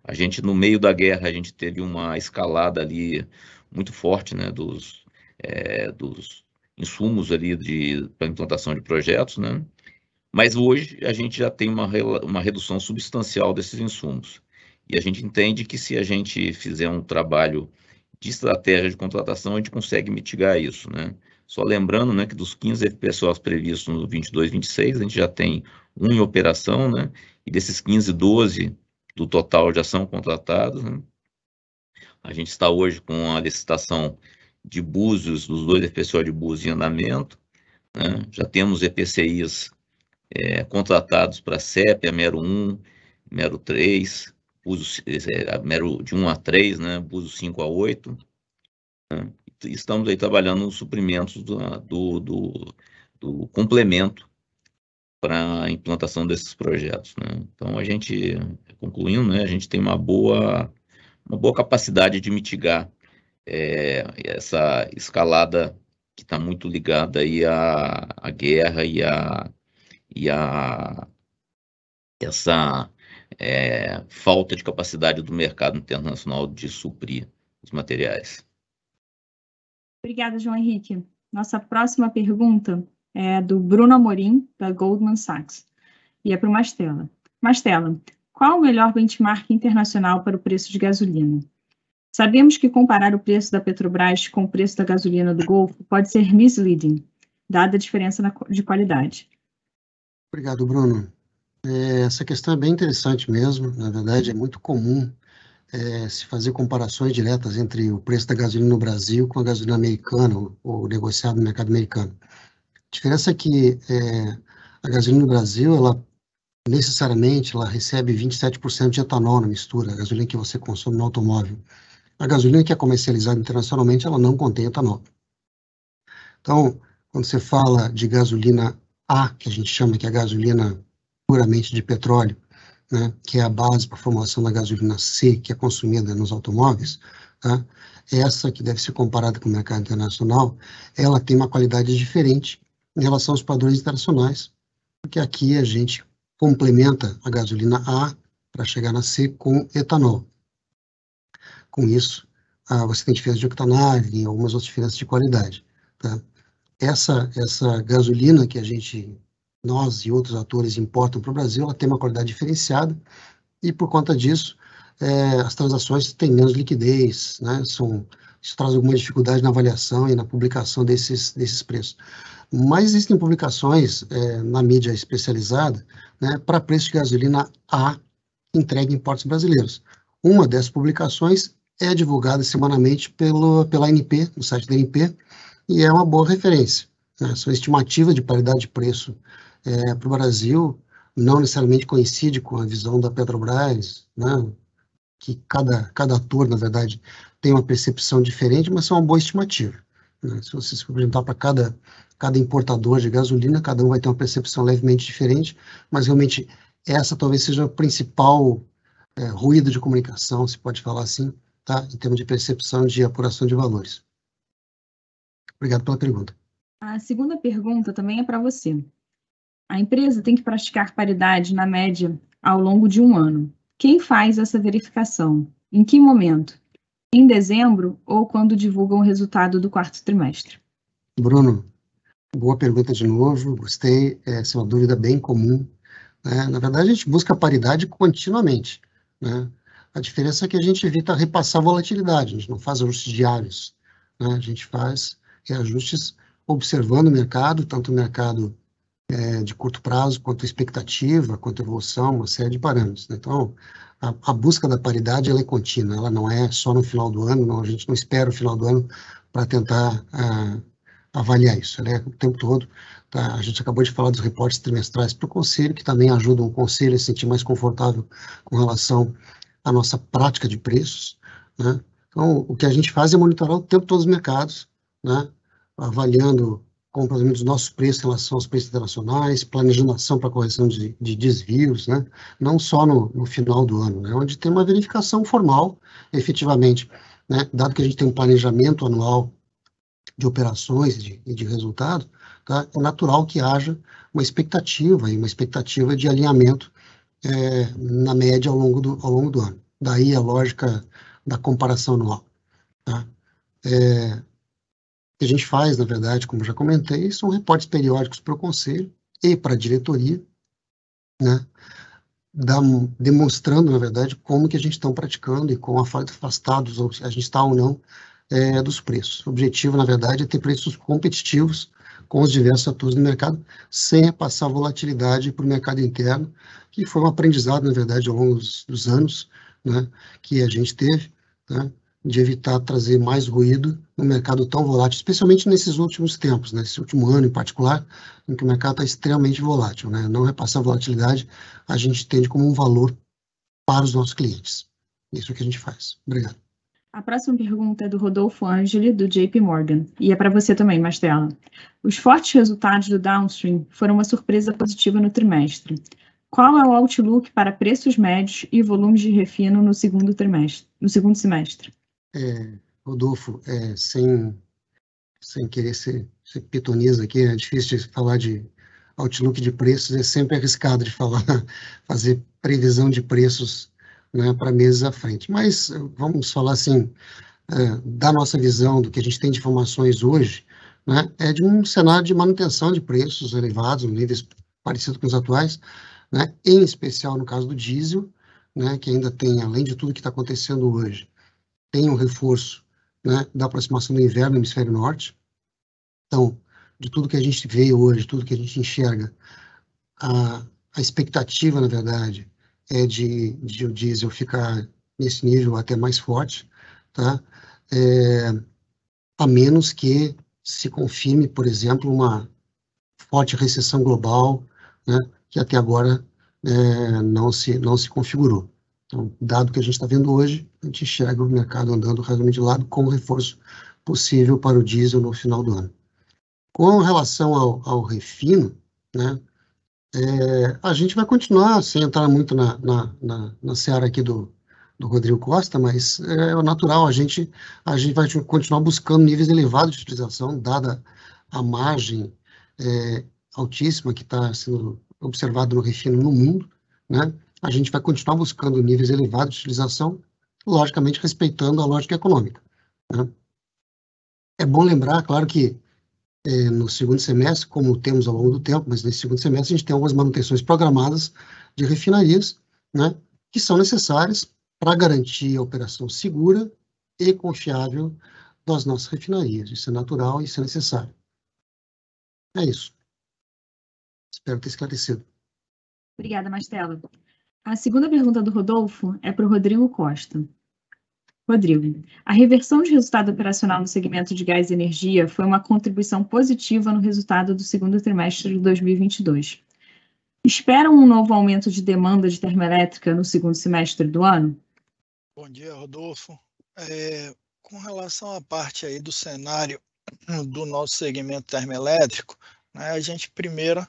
A gente, no meio da guerra, a gente teve uma escalada ali muito forte né, dos, é, dos insumos ali para implantação de projetos, né? Mas hoje a gente já tem uma, uma redução substancial desses insumos. E a gente entende que se a gente fizer um trabalho de estratégia de contratação, a gente consegue mitigar isso, né? Só lembrando, né, que dos 15 FPSOs previstos no 22, 26, a gente já tem um em operação, né? E desses 15, 12 do total já são contratados, né? A gente está hoje com a licitação de Búzios, dos dois FPSO de Búzios em andamento, né? Já temos EPCIs é, contratados para CEP, a Mero 1, Mero 3, Buzo, é, a Mero de 1 a 3, né, Buzo 5 a 8. Né, estamos aí trabalhando nos suprimentos do, do, do, do complemento para a implantação desses projetos. Né? Então, a gente, concluindo, né, a gente tem uma boa, uma boa capacidade de mitigar é, essa escalada que está muito ligada aí à, à guerra e à, e a essa é, falta de capacidade do mercado internacional de suprir os materiais. Obrigada, João Henrique. Nossa próxima pergunta é do Bruno Amorim, da Goldman Sachs, e é para o Mastella. Mastella, qual o melhor benchmark internacional para o preço de gasolina? Sabemos que comparar o preço da Petrobras com o preço da gasolina do Golfo pode ser misleading, dada a diferença de qualidade. Obrigado, Bruno. É, essa questão é bem interessante mesmo. Na verdade, é muito comum é, se fazer comparações diretas entre o preço da gasolina no Brasil com a gasolina americana ou, negociado no mercado americano. Diferença é que é, a gasolina no Brasil, ela necessariamente ela recebe 27% de etanol na mistura, a gasolina que você consome no automóvel. A gasolina que é comercializada internacionalmente, ela não contém etanol. Então, quando você fala de gasolina a, que a gente chama que é a gasolina puramente de petróleo, né, que é a base para a formação da gasolina C, que é consumida nos automóveis, tá? essa que deve ser comparada com o mercado internacional, ela tem uma qualidade diferente em relação aos padrões internacionais, porque aqui a gente complementa a gasolina A para chegar na C com etanol. Com isso, ah, você tem diferença de octanagem e algumas outras diferenças de qualidade. Tá? essa, essa gasolina que a gente nós e outros atores importam para o Brasil, ela tem uma qualidade diferenciada e por conta disso é, as transações têm menos liquidez, né? São, isso traz alguma dificuldade na avaliação e na publicação desses, desses preços. Mas existem publicações é, na mídia especializada né, para preço de gasolina A entregue em portos brasileiros. Uma dessas publicações é divulgada semanalmente pelo, pela ANP, no site da ANP, e é uma boa referência. Né? São estimativas de paridade de preço é, para o Brasil, não necessariamente coincide com a visão da Petrobras, né? que cada, cada ator, na verdade, tem uma percepção diferente, mas são uma boa estimativa. Né? Se você se apresentar para cada, cada importador de gasolina, cada um vai ter uma percepção levemente diferente, mas realmente essa talvez seja o principal é, ruído de comunicação, se pode falar assim, tá? em termos de percepção de apuração de valores. Obrigado pela pergunta. A segunda pergunta também é para você. A empresa tem que praticar paridade na média ao longo de um ano. Quem faz essa verificação? Em que momento? Em dezembro ou quando divulgam o resultado do quarto trimestre? Bruno, boa pergunta de novo, gostei. Essa é uma dúvida bem comum. Né? Na verdade, a gente busca paridade continuamente. Né? A diferença é que a gente evita repassar volatilidade, a gente não faz ajustes diários. Né? A gente faz reajustes observando o mercado, tanto o mercado é, de curto prazo, quanto expectativa, quanto evolução, uma série de parâmetros. Né? Então, a, a, busca da paridade ela é contínua, ela não é só no final do ano, não, a gente não espera o final do ano para tentar uh, avaliar isso, ela é o tempo todo. Tá? A gente acabou de falar dos reportes trimestrais para o conselho, que também ajudam o conselho a se sentir mais confortável com relação à nossa prática de preços. Né? Então, o que a gente faz é monitorar o tempo todos os mercados, né? avaliando complemento dos nossos preços em relação aos preços internacionais, planejando ação para correção de, de, desvios, né? não só no, no, final do ano, né? onde tem uma verificação formal, efetivamente, né? dado que a gente tem um planejamento anual de operações e de, de resultado, tá? é natural que haja uma expectativa, e uma expectativa de alinhamento é, na média ao longo, do, ao longo do ano. Daí a lógica da comparação anual. Tá? É, que a gente faz, na verdade, como já comentei, são reportes periódicos para o conselho e para a diretoria, né, demonstrando, na verdade, como que a gente está praticando e quão afastados ou a gente está ou não é, dos preços. O objetivo, na verdade, é ter preços competitivos com os diversos atores do mercado, sem passar volatilidade para o mercado interno, que foi um aprendizado, na verdade, ao longo dos, dos anos né, que a gente teve, né, de evitar trazer mais ruído no mercado tão volátil, especialmente nesses últimos tempos, nesse último ano em particular, em que o mercado está extremamente volátil. Né? Não repassar volatilidade, a gente entende como um valor para os nossos clientes. Isso que a gente faz. Obrigado. A próxima pergunta é do Rodolfo Angeli, do JP Morgan, e é para você também, Mastella. Os fortes resultados do downstream foram uma surpresa positiva no trimestre. Qual é o outlook para preços médios e volumes de refino no segundo trimestre, no segundo semestre? É, Rodolfo, é, sem, sem querer ser, ser aqui, é difícil de falar de outlook de preços, é sempre arriscado de falar, fazer previsão de preços né, para meses à frente. Mas vamos falar assim, é, da nossa visão, do que a gente tem de informações hoje, né, é de um cenário de manutenção de preços elevados, níveis parecidos com os atuais, né, em especial no caso do diesel, né, que ainda tem, além de tudo que está acontecendo hoje, tem um reforço né, da aproximação do inverno no hemisfério norte. Então, de tudo que a gente vê hoje, tudo que a gente enxerga, a, a expectativa, na verdade, é de, de o diesel ficar nesse nível até mais forte, tá? É, a menos que se confirme, por exemplo, uma forte recessão global, né, que até agora é, não, se, não se configurou. Então, dado que a gente está vendo hoje, a gente enxerga o mercado andando razoavelmente de lado com reforço possível para o diesel no final do ano. Com relação ao, ao refino, né, é, a gente vai continuar, sem entrar muito na, na, na, na seara aqui do, do Rodrigo Costa, mas é, é natural, a gente, a gente vai continuar buscando níveis elevados de utilização, dada a margem é, altíssima que está sendo observado no refino no mundo, né? A gente vai continuar buscando níveis elevados de utilização, logicamente respeitando a lógica econômica. Né? É bom lembrar, claro que é, no segundo semestre, como temos ao longo do tempo, mas nesse segundo semestre a gente tem algumas manutenções programadas de refinarias, né, que são necessárias para garantir a operação segura e confiável das nossas refinarias. Isso é natural e isso é necessário. É isso. Espero ter esclarecido. Obrigada, Mastela. A segunda pergunta do Rodolfo é para o Rodrigo Costa. Rodrigo, a reversão de resultado operacional no segmento de gás e energia foi uma contribuição positiva no resultado do segundo trimestre de 2022. Esperam um novo aumento de demanda de termoelétrica no segundo semestre do ano? Bom dia, Rodolfo. É, com relação à parte aí do cenário do nosso segmento termoelétrico, né, a gente primeiro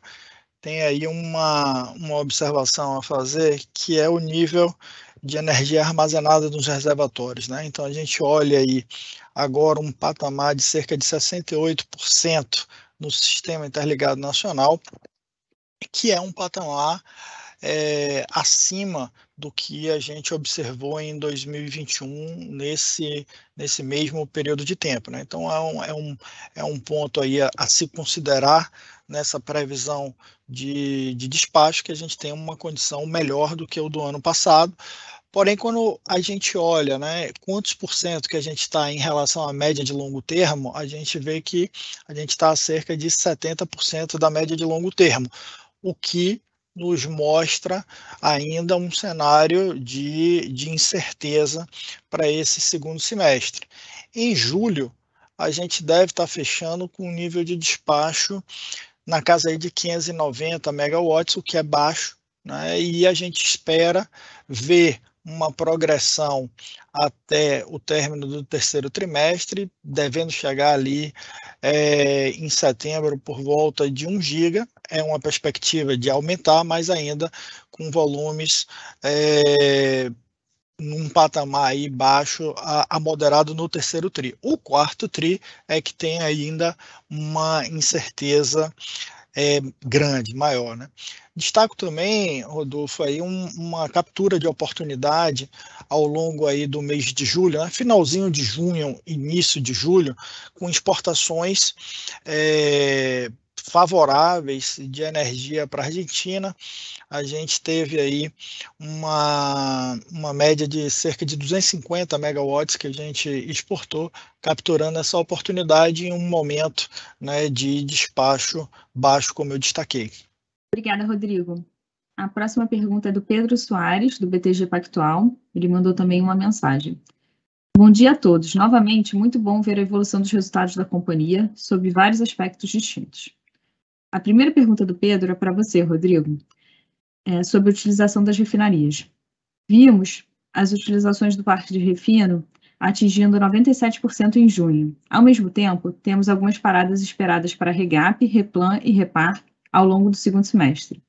tem aí uma, uma observação a fazer, que é o nível de energia armazenada nos reservatórios. Né? Então, a gente olha aí agora um patamar de cerca de 68% no Sistema Interligado Nacional, que é um patamar é, acima do que a gente observou em 2021 nesse, nesse mesmo período de tempo. Né? Então é um, é, um, é um ponto aí a, a se considerar nessa previsão de, de despacho que a gente tem uma condição melhor do que o do ano passado. Porém, quando a gente olha né, quantos por cento que a gente está em relação à média de longo termo, a gente vê que a gente está a cerca de 70% da média de longo termo, o que nos mostra ainda um cenário de, de incerteza para esse segundo semestre. Em julho, a gente deve estar tá fechando com um nível de despacho na casa aí de 590 megawatts, o que é baixo, né? e a gente espera ver uma progressão até o término do terceiro trimestre, devendo chegar ali é, em setembro por volta de 1 giga. É uma perspectiva de aumentar, mas ainda com volumes é, num patamar aí baixo a, a, moderado no terceiro tri. O quarto tri é que tem ainda uma incerteza é, grande, maior, né? Destaco também, Rodolfo, aí um, uma captura de oportunidade ao longo aí do mês de julho, né? finalzinho de junho, início de julho, com exportações é, favoráveis de energia para a Argentina. A gente teve aí uma, uma média de cerca de 250 megawatts que a gente exportou, capturando essa oportunidade em um momento né, de despacho baixo, como eu destaquei. Obrigada, Rodrigo. A próxima pergunta é do Pedro Soares, do BTG Pactual. Ele mandou também uma mensagem. Bom dia a todos. Novamente, muito bom ver a evolução dos resultados da companhia sob vários aspectos distintos. A primeira pergunta do Pedro é para você, Rodrigo, é sobre a utilização das refinarias. Vimos as utilizações do parque de refino atingindo 97% em junho. Ao mesmo tempo, temos algumas paradas esperadas para Regap, Replan e Repar ao longo do segundo semestre.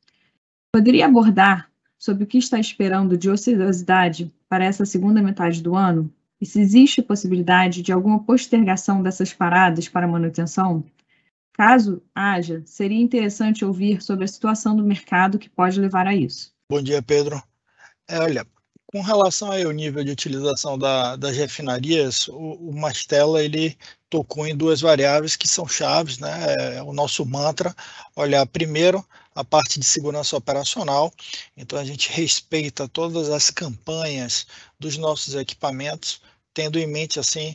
Poderia abordar sobre o que está esperando de ociosidade para essa segunda metade do ano e se existe possibilidade de alguma postergação dessas paradas para manutenção? Caso haja, seria interessante ouvir sobre a situação do mercado que pode levar a isso. Bom dia, Pedro. É, olha, com relação ao nível de utilização da, das refinarias, o, o Mastella ele tocou em duas variáveis que são chaves, né? É o nosso mantra, olhar primeiro a parte de segurança operacional. Então a gente respeita todas as campanhas dos nossos equipamentos, tendo em mente assim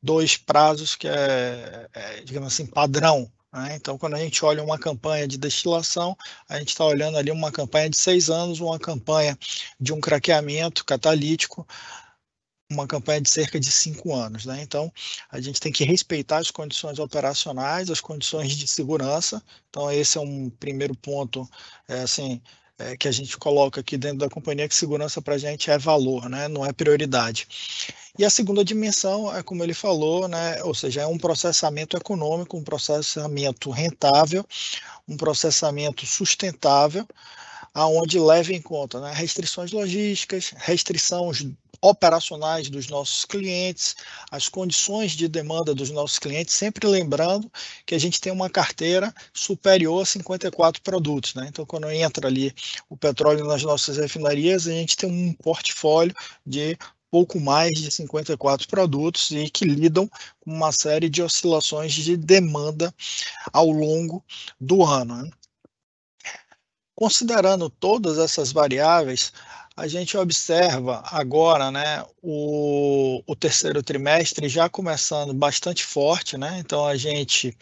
dois prazos que é, é digamos assim padrão né? Então, quando a gente olha uma campanha de destilação, a gente está olhando ali uma campanha de seis anos, uma campanha de um craqueamento catalítico, uma campanha de cerca de cinco anos. Né? Então, a gente tem que respeitar as condições operacionais, as condições de segurança. Então, esse é um primeiro ponto, é, assim, é, que a gente coloca aqui dentro da companhia, que segurança para a gente é valor, né? não é prioridade. E a segunda dimensão é como ele falou, né? ou seja, é um processamento econômico, um processamento rentável, um processamento sustentável, aonde leva em conta né, restrições logísticas, restrições operacionais dos nossos clientes, as condições de demanda dos nossos clientes, sempre lembrando que a gente tem uma carteira superior a 54 produtos. Né? Então, quando entra ali o petróleo nas nossas refinarias, a gente tem um portfólio de pouco mais de 54 produtos e que lidam com uma série de oscilações de demanda ao longo do ano. Né? Considerando todas essas variáveis, a gente observa agora né, o, o, terceiro trimestre já começando bastante forte, né? Então a gente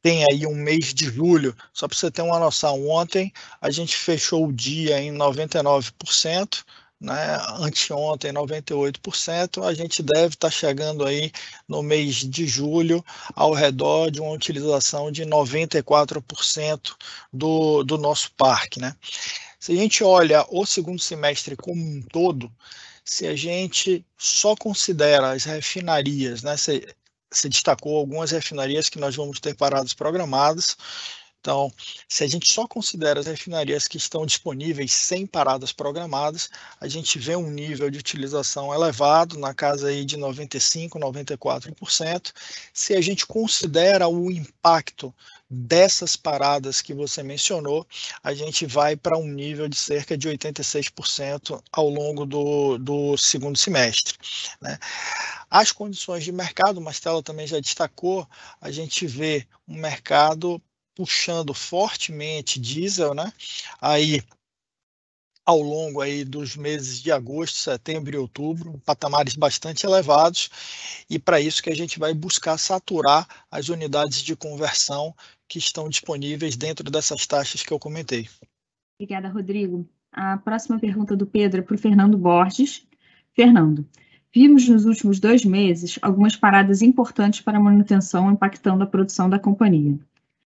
tem aí um mês de julho, só para você ter uma noção, ontem a gente fechou o dia em 99%, né? Anteontem 98%, a gente deve estar tá chegando aí no mês de julho ao redor de uma utilização de 94% do, do nosso parque, né? Se a gente olha o segundo semestre como um todo, se a gente só considera as refinarias, né, você, você destacou algumas refinarias que nós vamos ter paradas programadas, então, se a gente só considera as refinarias que estão disponíveis sem paradas programadas, a gente vê um nível de utilização elevado, na casa aí de 95%, 94%. Se a gente considera o impacto dessas paradas que você mencionou, a gente vai para um nível de cerca de 86% ao longo do, do segundo semestre. Né? As condições de mercado, Mastela também já destacou, a gente vê um mercado puxando fortemente diesel, né? Aí ao longo aí dos meses de agosto, setembro e outubro, patamares bastante elevados, e para isso que a gente vai buscar saturar as unidades de conversão que estão disponíveis dentro dessas taxas que eu comentei. Obrigada, Rodrigo. A próxima pergunta do Pedro é para o Fernando Borges. Fernando, vimos nos últimos dois meses algumas paradas importantes para a manutenção impactando a produção da companhia.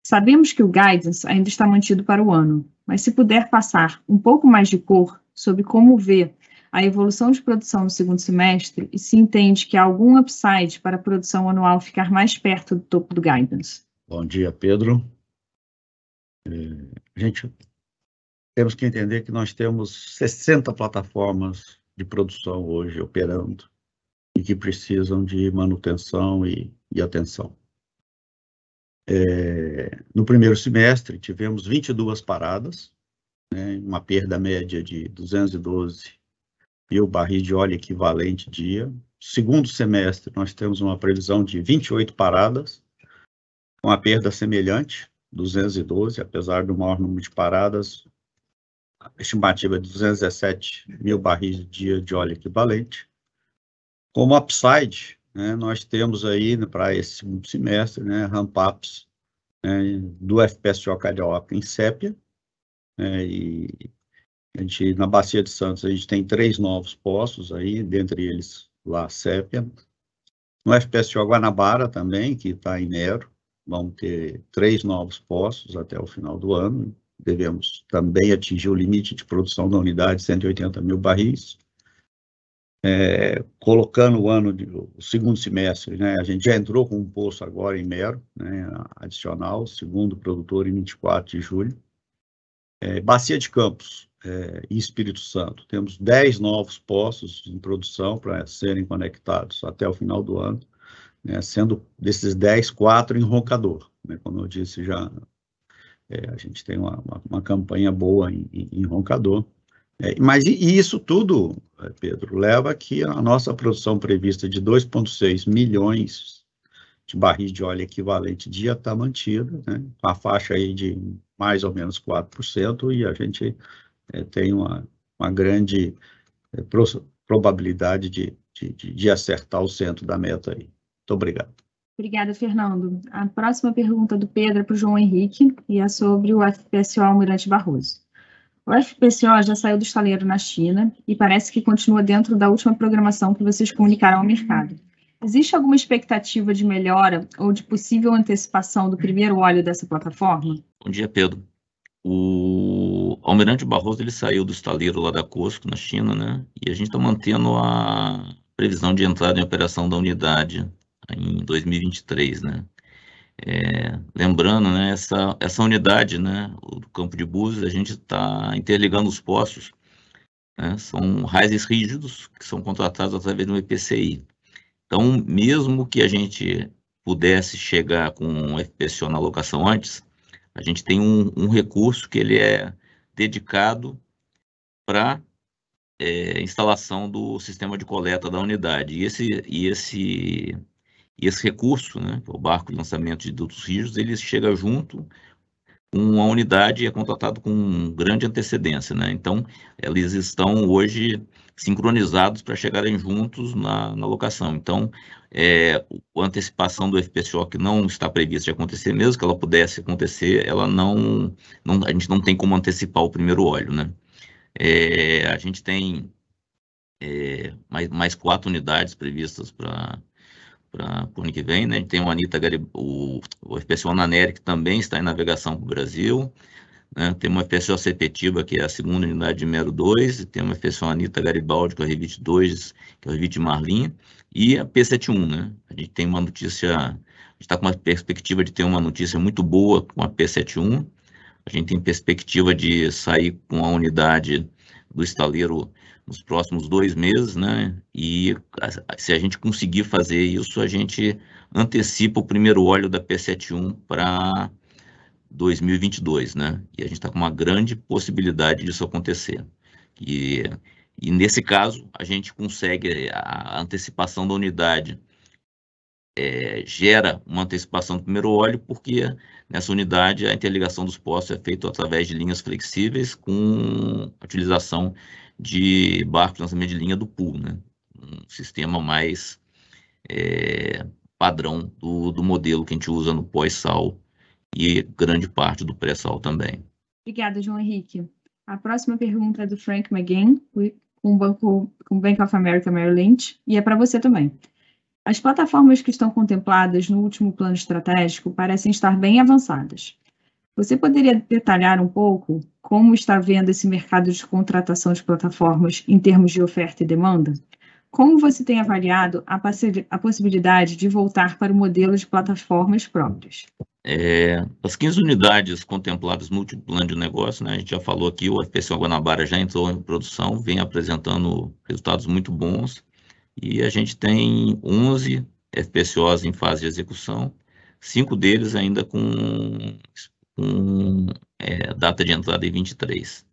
Sabemos que o guidance ainda está mantido para o ano, mas se puder passar um pouco mais de cor sobre como vê a evolução de produção no segundo semestre e se entende que há algum upside para a produção anual ficar mais perto do topo do guidance. Bom dia, Pedro. É, gente, temos que entender que nós temos 60 plataformas de produção hoje operando e que precisam de manutenção e, e atenção. É, no primeiro semestre, tivemos 22 paradas, né, uma perda média de 212 mil barris de óleo equivalente dia. Segundo semestre, nós temos uma previsão de 28 paradas, com a perda semelhante, 212, apesar do maior número de paradas, estimativa de 217 mil barris de dia de óleo equivalente. Como upside, né, nós temos aí para esse segundo semestre, né, ramp-ups né, do FPSO Carioca em Sépia, né, e a gente, na Bacia de Santos, a gente tem três novos postos aí, dentre eles lá Sépia. No FPSO Guanabara também, que está em Nero, vamos ter três novos postos até o final do ano. Devemos também atingir o limite de produção da unidade, 180 mil barris é, colocando o ano, de, o segundo semestre, né, a gente já entrou com um poço agora em Mero, né, adicional, segundo produtor em 24 de julho. É, Bacia de Campos é, e Espírito Santo, temos 10 novos poços em produção para serem conectados até o final do ano, né, sendo desses 10, 4 em roncador. Né, como eu disse já, é, a gente tem uma, uma, uma campanha boa em, em, em roncador. É, mas e, isso tudo, eh, Pedro, leva que a nossa produção prevista de 2,6 milhões de barris de óleo equivalente dia está mantida, né, com a faixa aí de mais ou menos 4%, e a gente é, tem uma, uma grande é, pro, probabilidade de, de, de acertar o centro da meta aí. Muito obrigado. Obrigada, Fernando. A próxima pergunta do Pedro é para o João Henrique e é sobre o FPSO Almirante Barroso. O FPCO já saiu do estaleiro na China e parece que continua dentro da última programação que vocês comunicaram ao mercado. Existe alguma expectativa de melhora ou de possível antecipação do primeiro óleo dessa plataforma? Bom dia, Pedro. O Almirante Barroso ele saiu do estaleiro lá da Cosco, na China, né? E a gente está mantendo a previsão de entrada em operação da unidade em 2023, né? É, lembrando, né, essa, essa unidade, né, do campo de Búzios, a gente está interligando os postos, né, são raízes rígidos que são contratados através do EPCI. Então, mesmo que a gente pudesse chegar com um FPSO na locação antes, a gente tem um, um recurso que ele é dedicado para é, instalação do sistema de coleta da unidade. E esse, e esse, e esse recurso, né, o barco de lançamento de dutos rígidos, ele chega junto com a unidade e é contratado com grande antecedência. Né? Então, eles estão hoje sincronizados para chegarem juntos na, na locação. Então, é, a antecipação do FPSO que não está prevista de acontecer, mesmo que ela pudesse acontecer, ela não, não a gente não tem como antecipar o primeiro óleo, né? É, a gente tem é, mais, mais quatro unidades previstas para para o ano que vem, né? A gente tem o Anitta Garib... o, o FPSO Naneri, que também está em navegação para o Brasil, né? Tem uma FPSO Sepetiba, que é a segunda unidade de Mero 2, e tem uma FPSO Anitta Garibaldi, que é o Revit 2, que é o Revit Marlin, e a P71, né? A gente tem uma notícia, a gente está com uma perspectiva de ter uma notícia muito boa com a P71, a gente tem perspectiva de sair com a unidade do estaleiro nos próximos dois meses, né? E se a gente conseguir fazer isso, a gente antecipa o primeiro óleo da P71 para 2022, né? E a gente está com uma grande possibilidade disso acontecer. E, e nesse caso, a gente consegue a antecipação da unidade é, gera uma antecipação do primeiro óleo, porque nessa unidade a interligação dos postos é feita através de linhas flexíveis com utilização de barco de lançamento de linha do pool, né? Um sistema mais é, padrão do, do modelo que a gente usa no pós-sal e grande parte do pré-sal também. Obrigada, João Henrique. A próxima pergunta é do Frank McGinn, com o Banco, com Bank of America Merrill Lynch, e é para você também. As plataformas que estão contempladas no último plano estratégico parecem estar bem avançadas. Você poderia detalhar um pouco como está vendo esse mercado de contratação de plataformas em termos de oferta e demanda? Como você tem avaliado a, a possibilidade de voltar para o modelo de plataformas próprias? É, as 15 unidades contempladas no último plano de negócio, né, a gente já falou aqui, o FPC Guanabara já entrou em produção, vem apresentando resultados muito bons, e a gente tem 11 FPCOs em fase de execução, cinco deles ainda com, com é, data de entrada em 23.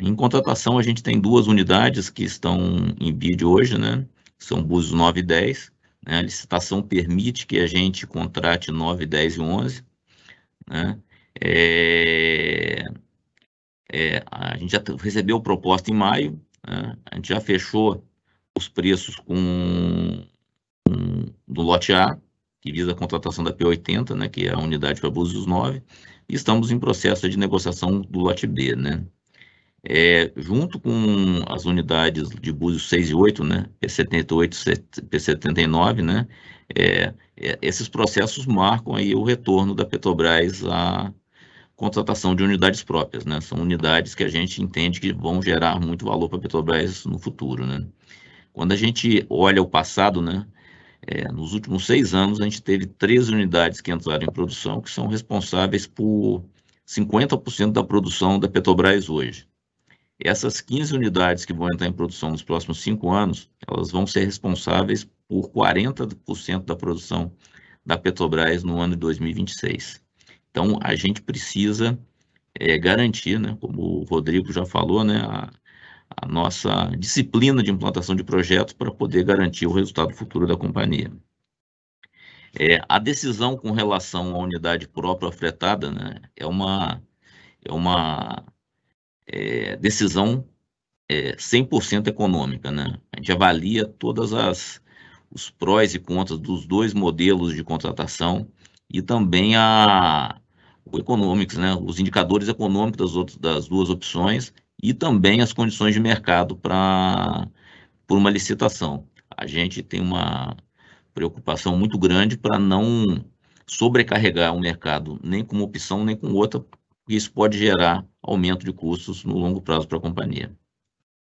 Em contratação, a gente tem duas unidades que estão em bid hoje, né, são Búzios 9 e 10, né? A licitação permite que a gente contrate 9, 10 e 11. Né? É, é, a gente já recebeu proposta em maio, né? a gente já fechou os preços com, com, do lote A, que visa a contratação da P80, né, que é a unidade para Búzios 9, e estamos em processo de negociação do lote B, né? É, junto com as unidades de Búzios 6 e 8, né, P78, P79, né, é, é, esses processos marcam aí o retorno da Petrobras à contratação de unidades próprias, né, são unidades que a gente entende que vão gerar muito valor para a Petrobras no futuro, né. Quando a gente olha o passado, né, é, nos últimos seis anos a gente teve três unidades que entraram em produção que são responsáveis por 50% da produção da Petrobras hoje. Essas 15 unidades que vão entrar em produção nos próximos cinco anos, elas vão ser responsáveis por 40% da produção da Petrobras no ano de 2026. Então, a gente precisa é, garantir, né, como o Rodrigo já falou, né, a, a nossa disciplina de implantação de projetos para poder garantir o resultado futuro da companhia. É, a decisão com relação à unidade própria fretada né, é uma, é uma é, decisão é, 100% econômica, né? A gente avalia todas as os prós e contras dos dois modelos de contratação e também a o né? Os indicadores econômicos das, outras, das duas opções e também as condições de mercado para por uma licitação. A gente tem uma preocupação muito grande para não sobrecarregar o mercado nem com uma opção nem com outra, isso pode gerar aumento de custos no longo prazo para a companhia.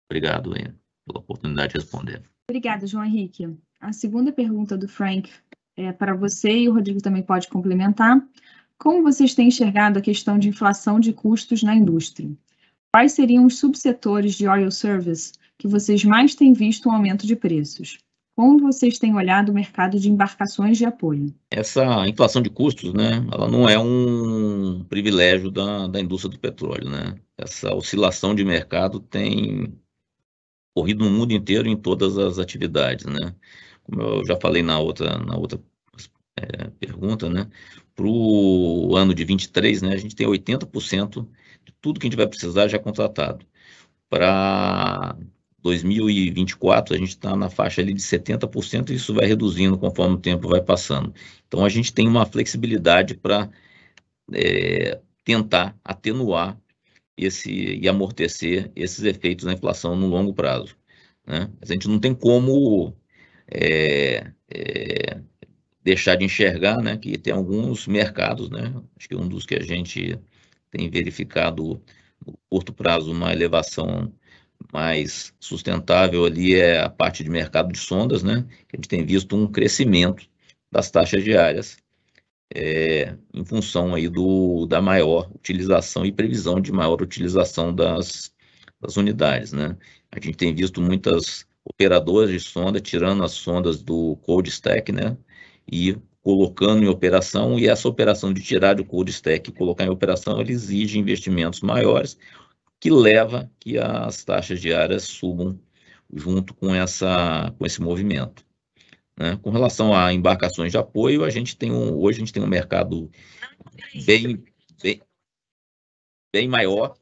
Obrigado Ian, pela oportunidade de responder. Obrigada, João Henrique. A segunda pergunta do Frank é para você e o Rodrigo também pode complementar. Como vocês têm enxergado a questão de inflação de custos na indústria? Quais seriam os subsetores de oil service que vocês mais têm visto um aumento de preços? Como vocês têm olhado o mercado de embarcações de apoio? Essa inflação de custos, né, ela não é um privilégio da, da indústria do petróleo, né? Essa oscilação de mercado tem ocorrido no mundo inteiro em todas as atividades, né? Como eu já falei na outra, na outra é, pergunta, né? Para o ano de 23, né? A gente tem 80% de tudo que a gente vai precisar já contratado. Para 2024, a gente está na faixa ali de 70% e isso vai reduzindo conforme o tempo vai passando. Então, a gente tem uma flexibilidade para é, tentar atenuar esse e amortecer esses efeitos da inflação no longo prazo. Né? a gente não tem como é, é, deixar de enxergar né, que tem alguns mercados, né? acho que um dos que a gente tem verificado no curto prazo uma elevação mais sustentável ali é a parte de mercado de sondas, né? a gente tem visto um crescimento das taxas diárias é, em função aí do, da maior utilização e previsão de maior utilização das, das unidades, né? A gente tem visto muitas operadoras de sonda tirando as sondas do cold stack, né? E colocando em operação, e essa operação de tirar do cold stack e colocar em operação, ele exige investimentos maiores, que leva que as taxas diárias subam junto com, essa, com esse movimento. Né? Com relação a embarcações de apoio, a gente tem um, hoje a gente tem um mercado bem, bem, bem maior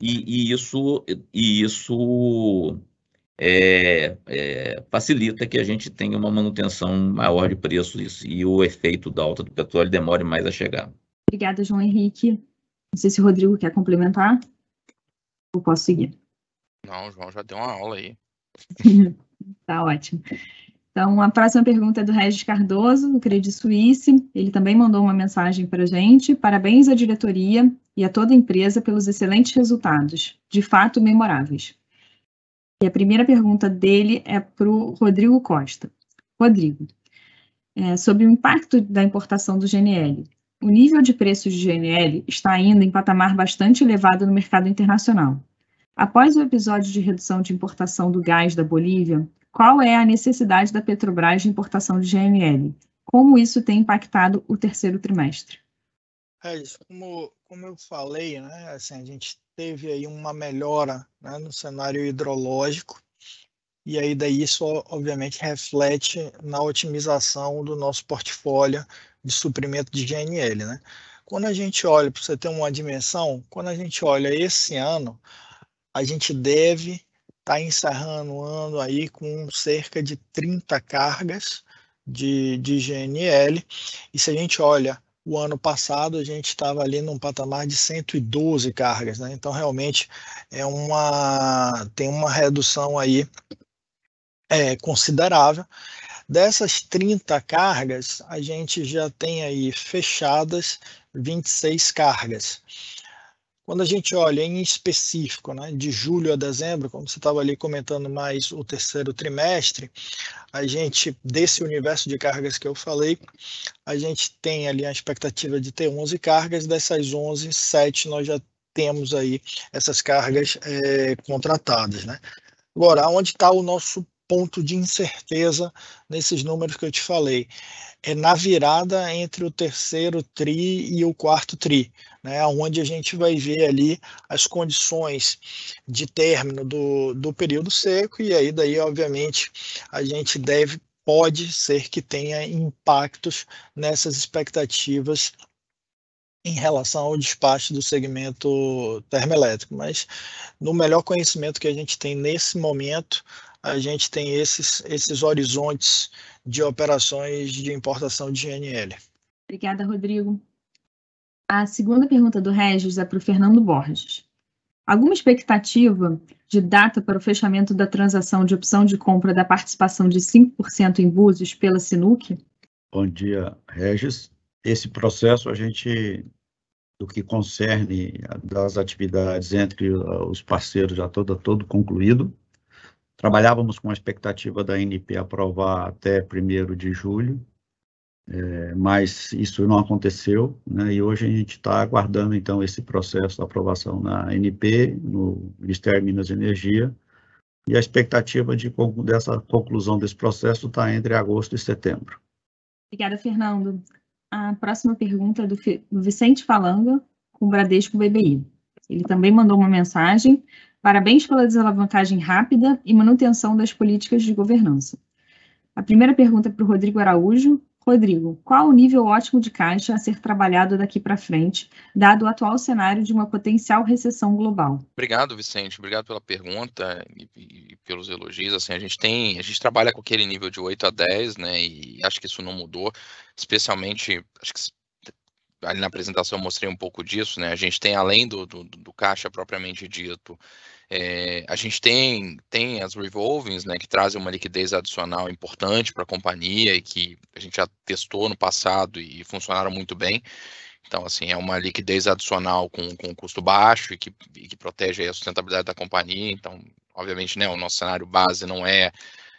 e, e, isso, e isso é, é, facilita que a gente tenha uma manutenção maior de preços e o efeito da alta do petróleo demore mais a chegar. Obrigada, João Henrique. Não sei se o Rodrigo quer complementar. Eu posso seguir. Não, o João já deu uma aula aí. tá ótimo. Então, a próxima pergunta é do Regis Cardoso, do Credit Suisse. Ele também mandou uma mensagem para a gente. Parabéns à diretoria e a toda a empresa pelos excelentes resultados, de fato memoráveis. E a primeira pergunta dele é para o Rodrigo Costa. Rodrigo, é, sobre o impacto da importação do GNL. O nível de preços de GNL está ainda em patamar bastante elevado no mercado internacional. Após o episódio de redução de importação do gás da Bolívia, qual é a necessidade da Petrobras de importação de GNL? Como isso tem impactado o terceiro trimestre? É isso, como, como eu falei, né, assim, a gente teve aí uma melhora né, no cenário hidrológico, e aí daí isso obviamente reflete na otimização do nosso portfólio de suprimento de GNL. Né? Quando a gente olha, para você ter uma dimensão, quando a gente olha esse ano, a gente deve está encerrando o ano aí com cerca de 30 cargas de, de GNL. E se a gente olha o ano passado, a gente estava ali num patamar de 112 cargas, né? Então, realmente, é uma, tem uma redução aí é, considerável. Dessas 30 cargas, a gente já tem aí fechadas 26 cargas. Quando a gente olha em específico, né, de julho a dezembro, como você estava ali comentando mais o terceiro trimestre, a gente, desse universo de cargas que eu falei, a gente tem ali a expectativa de ter 11 cargas, dessas 11, 7 nós já temos aí essas cargas é, contratadas. Né? Agora, onde está o nosso ponto de incerteza nesses números que eu te falei? É na virada entre o terceiro TRI e o quarto TRI né, onde a gente vai ver ali as condições de término do, do período seco, e aí daí, obviamente, a gente deve, pode ser que tenha impactos nessas expectativas em relação ao despacho do segmento termoelétrico, mas no melhor conhecimento que a gente tem nesse momento, a gente tem esses, esses horizontes de operações de importação de GNL. Obrigada, Rodrigo. A segunda pergunta do Regis é para o Fernando Borges. Alguma expectativa de data para o fechamento da transação de opção de compra da participação de 5% em Búzios pela Sinuc? Bom dia, Regis. Esse processo a gente, do que concerne das atividades entre os parceiros, já todo, todo concluído. Trabalhávamos com a expectativa da NP aprovar até 1 de julho, é, mas isso não aconteceu, né, e hoje a gente está aguardando, então, esse processo de aprovação na ANP, no Ministério de Minas e Energia, e a expectativa de, dessa conclusão desse processo está entre agosto e setembro. Obrigada, Fernando. A próxima pergunta é do, Vicente Falanga, com o Bradesco BBI. Ele também mandou uma mensagem Parabéns pela desalavancagem rápida e manutenção das políticas de governança. A primeira pergunta é para o Rodrigo Araújo. Rodrigo, qual o nível ótimo de caixa a ser trabalhado daqui para frente, dado o atual cenário de uma potencial recessão global? Obrigado, Vicente. Obrigado pela pergunta e, e, pelos elogios. Assim, a gente tem, a gente trabalha com aquele nível de 8 a 10, né? E acho que isso não mudou, especialmente, acho que ali na apresentação eu mostrei um pouco disso, né? A gente tem, além do, do, do caixa propriamente dito, é, a gente tem, tem as revolvings, né, que trazem uma liquidez adicional importante para a companhia e que a gente já testou no passado e funcionaram muito bem. Então, assim, é uma liquidez adicional com, com custo baixo e que, e que protege a sustentabilidade da companhia. Então, obviamente, né, o nosso cenário base não é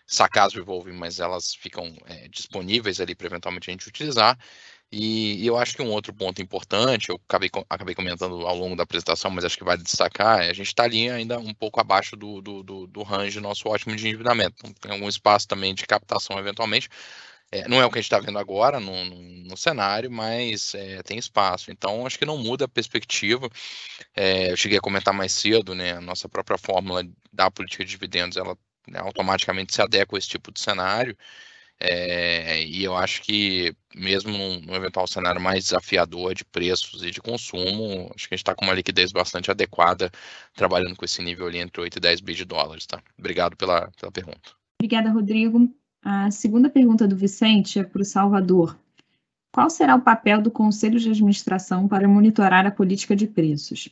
sacar as revolving, mas elas ficam é, disponíveis ali para eventualmente a gente utilizar. E, eu acho que um outro ponto importante, eu acabei, acabei comentando ao longo da apresentação, mas acho que vale destacar, é a gente está ali ainda um pouco abaixo do, do, do, do range nosso ótimo de endividamento. Então, tem algum espaço também de captação eventualmente. É, não é o que a gente está vendo agora no, no, no cenário, mas é, tem espaço. Então, acho que não muda a perspectiva. É, eu cheguei a comentar mais cedo, né? A nossa própria fórmula da política de dividendos, ela né, automaticamente se adequa a esse tipo de cenário. É, e eu acho que, mesmo num, eventual cenário mais desafiador de preços e de consumo, acho que a gente está com uma liquidez bastante adequada, trabalhando com esse nível ali entre 8 e 10 bi de dólares. Tá? Obrigado pela, pela pergunta. Obrigada, Rodrigo. A segunda pergunta do Vicente é para o Salvador. Qual será o papel do Conselho de Administração para monitorar a política de preços?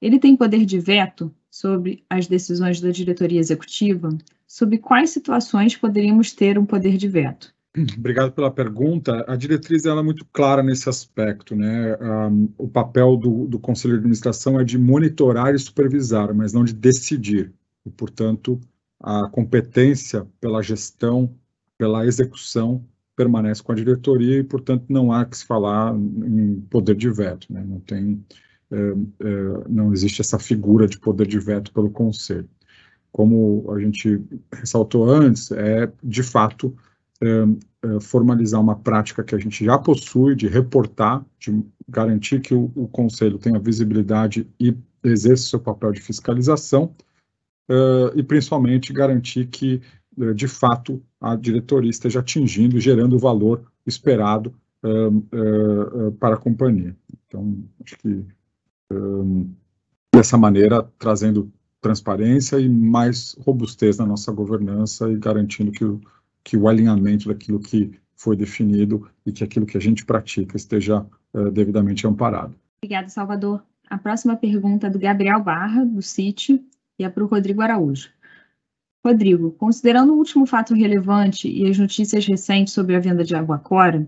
Ele tem poder de veto sobre as decisões da diretoria executiva? Sobre quais situações poderíamos ter um poder de veto? Obrigado pela pergunta. A diretriz ela é muito clara nesse aspecto. Né? Um, o papel do, do Conselho de Administração é de monitorar e supervisar, mas não de decidir. E, portanto, a competência pela gestão, pela execução, permanece com a diretoria e, portanto, não há que se falar em poder de veto. Né? Não tem é, é, não existe essa figura de poder de veto pelo Conselho. Como a gente ressaltou antes, é de fato é, formalizar uma prática que a gente já possui de reportar, de garantir que o, o Conselho tenha visibilidade e exerça seu papel de fiscalização, e principalmente garantir que, de fato, a diretoria esteja atingindo, gerando o valor esperado para a companhia. Então, acho que dessa maneira, trazendo transparência e mais robustez na nossa governança e garantindo que o, que o alinhamento daquilo que foi definido e que aquilo que a gente pratica esteja uh, devidamente amparado. Obrigada, Salvador. A próxima pergunta é do Gabriel Barra, do Sítio, e é para o Rodrigo Araújo. Rodrigo, considerando o último fato relevante e as notícias recentes sobre a venda de Aguacora,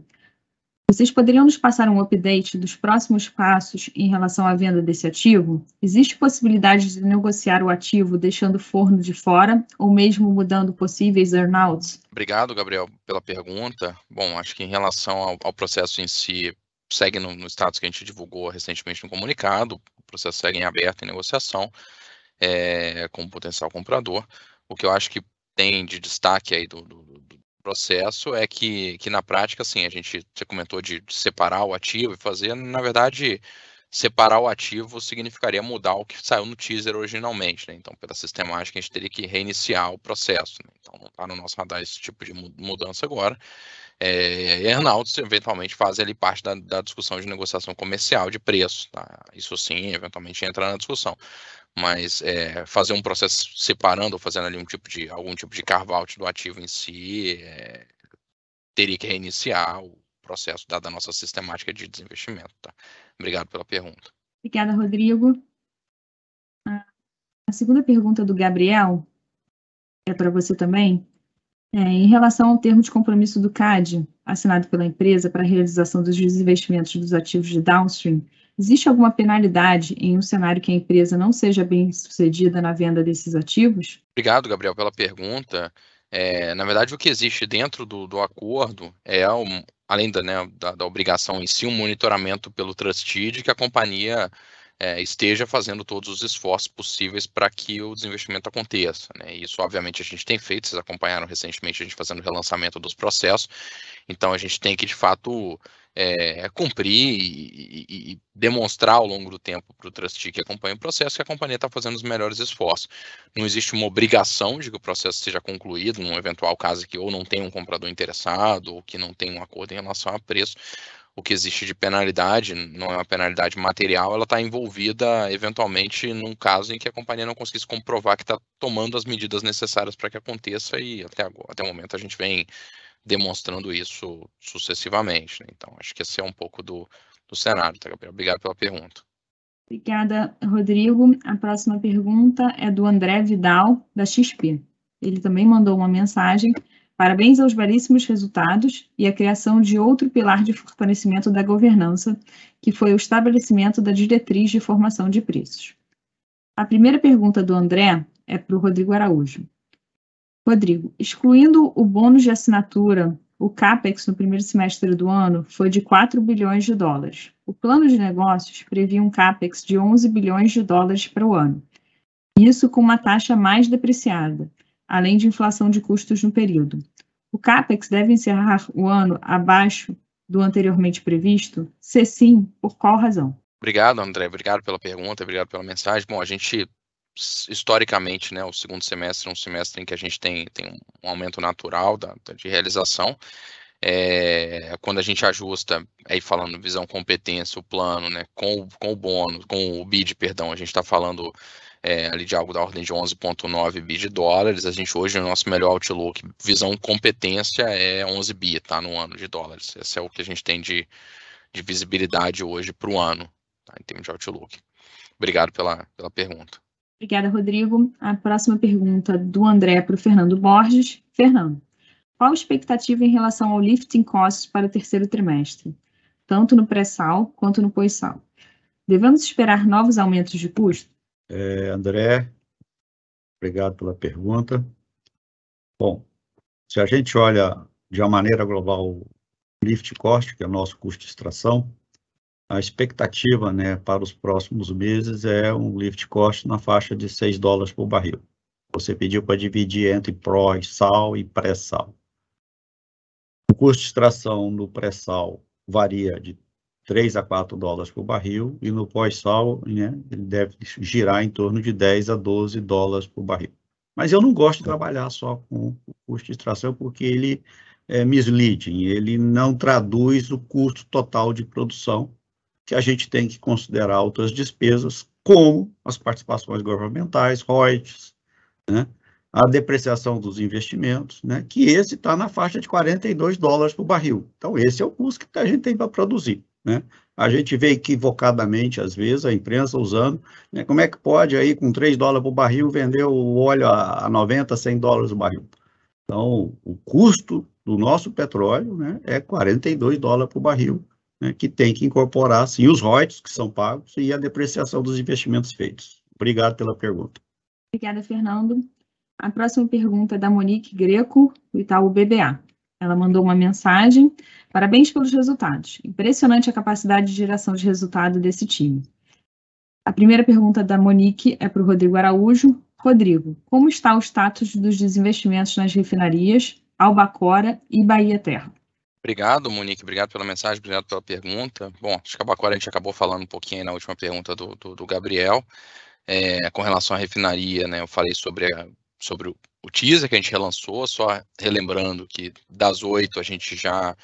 vocês poderiam nos passar um update dos próximos passos em relação à venda desse ativo? Existe possibilidade de negociar o ativo deixando o forno de fora ou mesmo mudando possíveis earnouts? Obrigado, Gabriel, pela pergunta. Bom, acho que em relação ao, ao processo em si, segue no, no, status que a gente divulgou recentemente no comunicado, o processo segue em aberto em negociação é, com o potencial comprador. O que eu acho que tem de destaque aí do, do, do processo é que, que na prática, assim, a gente, você comentou de, de separar o ativo e fazer, na verdade, separar o ativo significaria mudar o que saiu no teaser originalmente, né? Então, pela sistemática, a gente teria que reiniciar o processo. Né? Então, não está no nosso radar esse tipo de mudança agora. É, earnouts eventualmente fazem ali parte da, da, discussão de negociação comercial de preço. Tá? Isso sim, eventualmente entra na discussão mas é, fazer um processo separando ou fazendo ali um tipo de algum tipo de carve-out do ativo em si é, teria que reiniciar o processo dada a nossa sistemática de desinvestimento. Tá? Obrigado pela pergunta. Obrigada, Rodrigo. A segunda pergunta do Gabriel é para você também. É, em relação ao termo de compromisso do CAD, assinado pela empresa para a realização dos desinvestimentos dos ativos de downstream, Existe alguma penalidade em um cenário que a empresa não seja bem sucedida na venda desses ativos? Obrigado, Gabriel, pela pergunta. É, na verdade, o que existe dentro do, do acordo é, um, além da, né, da, da, obrigação em si, um monitoramento pelo trustee de que a companhia é, esteja fazendo todos os esforços possíveis para que o desinvestimento aconteça. Né? Isso, obviamente, a gente tem feito, vocês acompanharam recentemente a gente fazendo o relançamento dos processos, então a gente tem que, de fato, é, cumprir e, e, e, demonstrar ao longo do tempo para o trustee que acompanha o processo que a companhia está fazendo os melhores esforços. Não existe uma obrigação de que o processo seja concluído num eventual caso que ou não tem um comprador interessado ou que não tem um acordo em relação a preço. O que existe de penalidade não é uma penalidade material, ela está envolvida eventualmente num caso em que a companhia não conseguisse comprovar que está tomando as medidas necessárias para que aconteça e até, agora, até o momento a gente vem demonstrando isso sucessivamente. Né? Então, acho que esse é um pouco do, do cenário, tá, Gabriel? Obrigado pela pergunta. Obrigada, Rodrigo. A próxima pergunta é do André Vidal, da XP. Ele também mandou uma mensagem. Parabéns aos belíssimos resultados e a criação de outro pilar de fortalecimento da governança, que foi o estabelecimento da diretriz de formação de preços. A primeira pergunta do André é para o Rodrigo Araújo. Rodrigo, excluindo o bônus de assinatura, o CAPEX no primeiro semestre do ano foi de 4 bilhões de dólares. O plano de negócios previa um CAPEX de 11 bilhões de dólares para o ano. Isso com uma taxa mais depreciada, além de inflação de custos no período. O CAPEX deve encerrar o ano abaixo do anteriormente previsto? Se sim, por qual razão? Obrigado, André. Obrigado pela pergunta, obrigado pela mensagem. Bom, a gente historicamente, né, o segundo semestre é um semestre em que a gente tem, tem um aumento natural da, de realização. É, quando a gente ajusta, aí falando visão competência, o plano, né, com, com o bônus, com o BID, perdão, a gente está falando é, ali de algo da ordem de 11,9 bi de dólares. A gente hoje, no nosso melhor outlook, visão competência é 11 bi, tá, no ano de dólares. Esse é o que a gente tem de, de visibilidade hoje para o ano, tá, em termos de outlook. Obrigado pela, pela pergunta. Obrigada, Rodrigo. A próxima pergunta do André para o Fernando Borges. Fernando, qual a expectativa em relação ao lifting costs para o terceiro trimestre, tanto no pré-sal quanto no pós-sal? Devemos esperar novos aumentos de custo? É, André, obrigado pela pergunta. Bom, se a gente olha de uma maneira global o lift cost, que é o nosso custo de extração, a expectativa né, para os próximos meses é um lift cost na faixa de 6 dólares por barril. Você pediu para dividir entre pró-sal e pré-sal. O custo de extração no pré-sal varia de 3 a 4 dólares por barril e no pós-sal né, ele deve girar em torno de 10 a 12 dólares por barril. Mas eu não gosto de trabalhar só com o custo de extração porque ele é misleading, ele não traduz o custo total de produção que a gente tem que considerar outras despesas, como as participações governamentais, royalties, né? a depreciação dos investimentos, né? que esse está na faixa de 42 dólares por barril. Então, esse é o custo que a gente tem para produzir. Né? A gente vê equivocadamente, às vezes, a imprensa usando, né? como é que pode aí, com 3 dólares por barril, vender o óleo a 90, 100 dólares o barril? Então, o custo do nosso petróleo né, é 42 dólares por barril, né, que tem que incorporar, sim, os royalties que são pagos e a depreciação dos investimentos feitos. Obrigado pela pergunta. Obrigada, Fernando. A próxima pergunta é da Monique Greco, do Itaú BBA. Ela mandou uma mensagem. Parabéns pelos resultados. Impressionante a capacidade de geração de resultado desse time. A primeira pergunta da Monique é para o Rodrigo Araújo. Rodrigo, como está o status dos desinvestimentos nas refinarias Albacora e Bahia Terra? Obrigado, Monique. Obrigado pela mensagem, obrigado pela pergunta. Bom, acho que agora a gente acabou falando um pouquinho na última pergunta do, do, do Gabriel. É, com relação à refinaria, né, eu falei sobre, a, sobre o, o teaser que a gente relançou, só relembrando que das oito a gente já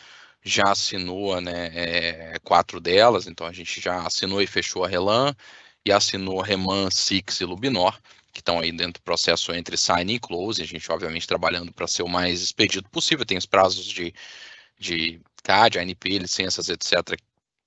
já assinou né, é, quatro delas, então a gente já assinou e fechou a Relan, e assinou a Reman, Six e Lubinor, que estão aí dentro do processo entre sign e close, a gente obviamente trabalhando para ser o mais expedito possível, tem os prazos de de CAD, ANP, licenças, etc.,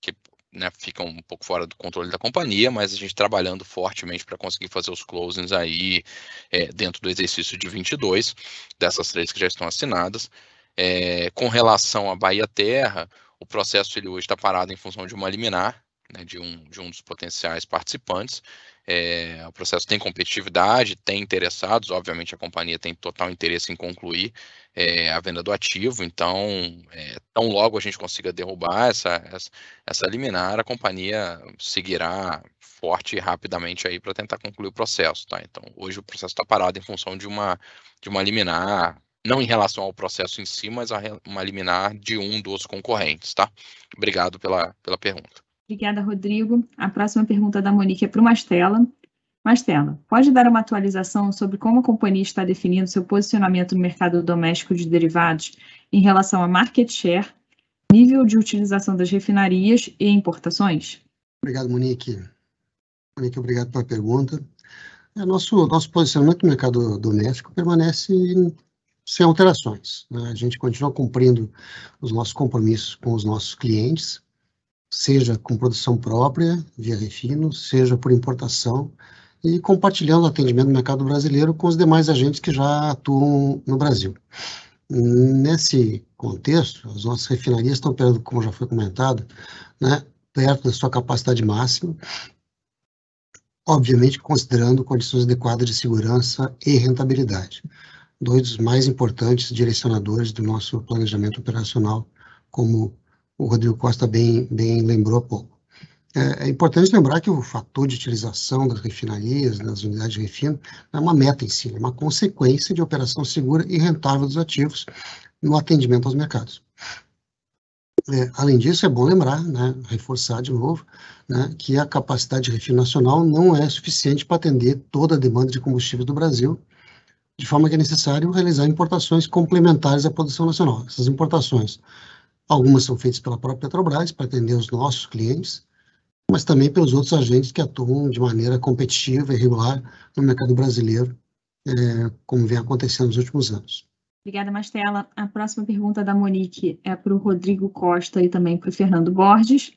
que né, ficam um pouco fora do controle da companhia, mas a gente trabalhando fortemente para conseguir fazer os closings aí é, dentro do exercício de 22, dessas três que já estão assinadas. É, com relação à Bahia Terra, o processo ele hoje está parado em função de uma liminar, né, de, um, de um dos potenciais participantes. É, o processo tem competitividade, tem interessados, obviamente a companhia tem total interesse em concluir é, a venda do ativo, então, é, tão logo a gente consiga derrubar essa, essa, essa liminar, a companhia seguirá forte e rapidamente aí para tentar concluir o processo, tá? Então, hoje o processo está parado em função de uma, de uma liminar não em relação ao processo em si, mas a uma liminar de um dos concorrentes, tá? Obrigado pela, pela pergunta. Obrigada, Rodrigo. A próxima pergunta da Monique é para o Mastella. Mastella, pode dar uma atualização sobre como a companhia está definindo seu posicionamento no mercado doméstico de derivados em relação a market share, nível de utilização das refinarias e importações? Obrigado, Monique. Monique, obrigado pela pergunta. É, nosso, nosso posicionamento no mercado doméstico permanece sem alterações. Né? A gente continua cumprindo os nossos compromissos com os nossos clientes, seja com produção própria, via refino, seja por importação, e compartilhando o atendimento do mercado brasileiro com os demais agentes que já atuam no Brasil. Nesse contexto, as nossas refinarias estão operando, como já foi comentado, né, perto da sua capacidade máxima, obviamente considerando condições adequadas de segurança e rentabilidade dois dos mais importantes direcionadores do nosso planejamento operacional, como o Rodrigo Costa bem, bem lembrou há pouco. É, é, importante lembrar que o fator de utilização das refinarias, das unidades de refino, é uma meta em si, é uma consequência de operação segura e rentável dos ativos no atendimento aos mercados. É, além disso, é bom lembrar, né, reforçar de novo, né, que a capacidade de refino nacional não é suficiente para atender toda a demanda de combustíveis do Brasil de forma que é necessário realizar importações complementares à produção nacional. Essas importações, algumas são feitas pela própria Petrobras para atender os nossos clientes, mas também pelos outros agentes que atuam de maneira competitiva e regular no mercado brasileiro, é, como vem acontecendo nos últimos anos. Obrigada, Mastela. A próxima pergunta da Monique é para o Rodrigo Costa e também para o Fernando Borges.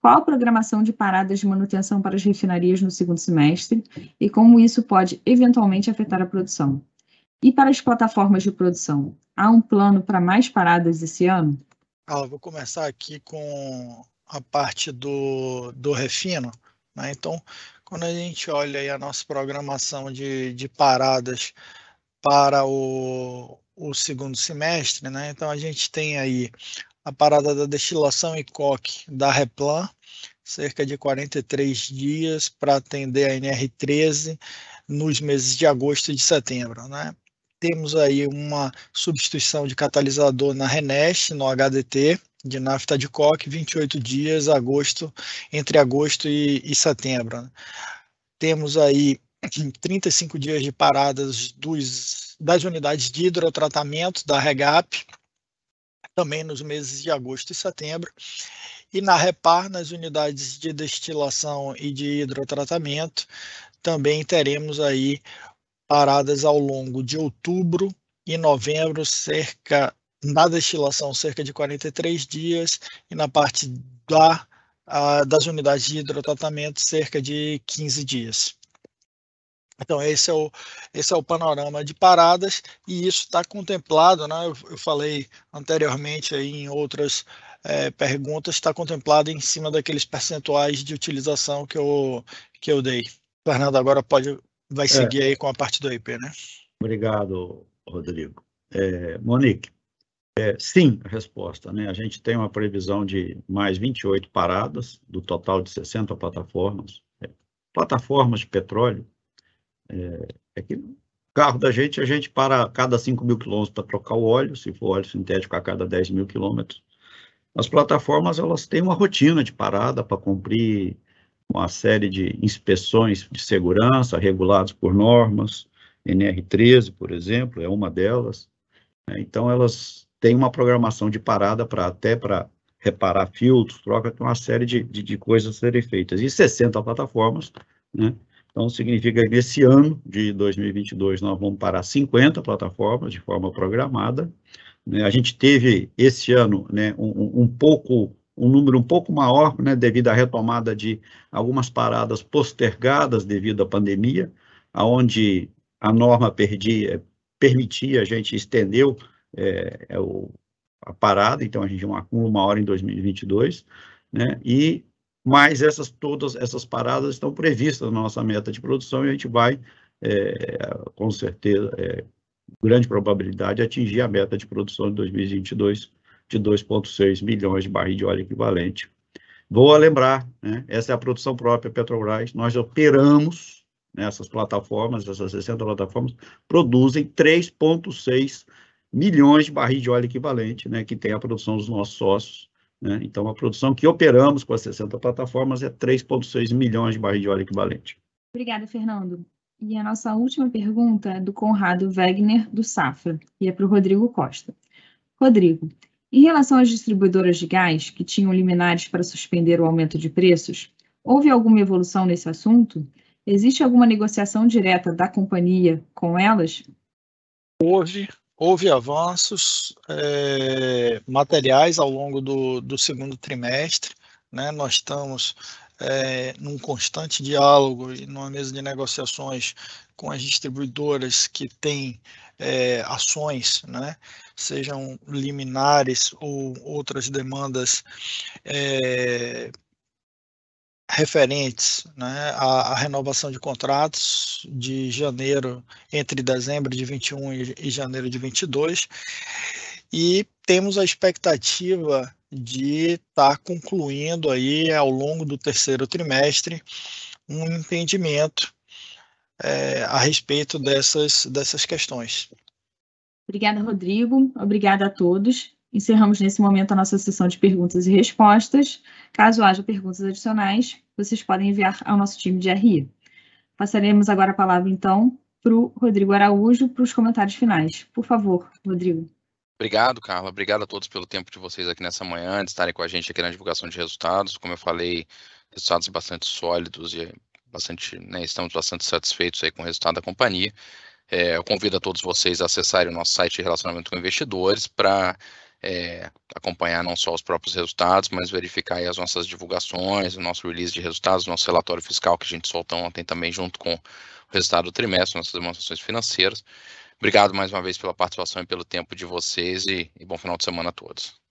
Qual a programação de paradas de manutenção para as refinarias no segundo semestre e como isso pode eventualmente afetar a produção? E para as plataformas de produção, há um plano para mais paradas esse ano? Ah, vou começar aqui com a parte do, do refino. Né? Então, quando a gente olha a nossa programação de, de paradas para o, o segundo semestre, né? então a gente tem aí a parada da destilação e coque da Replan, cerca de 43 dias para atender a NR13 nos meses de agosto e de setembro. Né? temos aí uma substituição de catalisador na Renest, no HDT, de nafta de coque, 28 dias, agosto, entre agosto e, e setembro. Né? Temos aí 35 dias de paradas dos, das unidades de hidrotratamento da REGAP, também nos meses de agosto e setembro. E na Repar, nas unidades de destilação e de hidrotratamento, também teremos aí paradas ao longo de outubro e novembro, cerca na destilação cerca de 43 dias e na parte da, a, das unidades de hidrotratamento cerca de 15 dias. Então esse é o esse é o panorama de paradas e isso está contemplado, né? Eu, eu, falei anteriormente aí em outras é, perguntas está contemplado em cima daqueles percentuais de utilização que eu que eu dei. Fernando agora pode vai é. seguir é. aí com a parte do IP, né? Obrigado, Rodrigo. É, Monique, é, sim, a resposta. Né? A gente tem uma previsão de mais 28 paradas, do total de 60 plataformas. É, plataformas de petróleo, é, é, que o carro da gente, a gente para a cada 5 mil quilômetros para trocar o óleo, se for óleo sintético a cada 10 mil quilômetros. As plataformas, elas têm uma rotina de parada para cumprir uma série de inspeções de segurança reguladas por normas, NR13, por exemplo, é uma delas. Né? Então, elas têm uma programação de parada para até para reparar filtros, troca, tem uma série de, de, de, coisas a serem feitas. E 60 plataformas, né? Então, significa que nesse ano de 2022 nós vamos parar 50 plataformas de forma programada. Né? A gente teve esse ano né, um, um pouco um número um pouco maior, né, devido à retomada de algumas paradas postergadas devido à pandemia, aonde a norma permitia a gente estendeu é, é o, a parada, então a gente acumula uma hora em 2022, né, e mais essas todas essas paradas estão previstas na nossa meta de produção e a gente vai, é, com certeza, é, grande probabilidade, atingir a meta de produção de 2022 de 2,6 milhões de barris de óleo equivalente. Vou lembrar, né, essa é a produção própria Petrobras, nós operamos nessas plataformas, essas 60 plataformas, produzem 3,6 milhões de barris de óleo equivalente, né, que tem a produção dos nossos sócios. Né? Então, a produção que operamos com as 60 plataformas é 3,6 milhões de barris de óleo equivalente. Obrigada, Fernando. E a nossa última pergunta é do Conrado Wegner, do Safra, e é para o Rodrigo Costa. Rodrigo, em relação às distribuidoras de gás que tinham liminares para suspender o aumento de preços, houve alguma evolução nesse assunto? Existe alguma negociação direta da companhia com elas? Houve, houve avanços é, materiais ao longo do, do segundo trimestre. Né? Nós estamos é, num constante diálogo e numa mesa de negociações com as distribuidoras que têm é, ações, né, sejam liminares ou outras demandas referentes né, à, à, renovação de contratos de janeiro, entre dezembro de 21 e, janeiro de 22, e temos a expectativa de estar tá concluindo aí ao longo do terceiro trimestre um entendimento é, a respeito dessas, dessas questões. Obrigada, Rodrigo. Obrigada a todos. Encerramos nesse momento a nossa sessão de perguntas e respostas. Caso haja perguntas adicionais, vocês podem enviar ao nosso time de RI. Passaremos agora a palavra, então, para o Rodrigo Araújo para os comentários finais. Por favor, Rodrigo. Obrigado, Carla. Obrigado a todos pelo tempo de vocês aqui nessa manhã, de estarem com a gente aqui na divulgação de resultados. Como eu falei, resultados bastante sólidos e bastante, né, estamos bastante satisfeitos aí com o resultado da companhia. É, eu convido a todos vocês a acessarem o nosso site de relacionamento com investidores para é, acompanhar não só os próprios resultados, mas verificar as nossas divulgações, o nosso release de resultados, o nosso relatório fiscal que a gente soltou ontem também junto com o resultado do trimestre, nossas demonstrações financeiras. Obrigado mais uma vez pela participação e pelo tempo de vocês e, e bom final de semana a todos.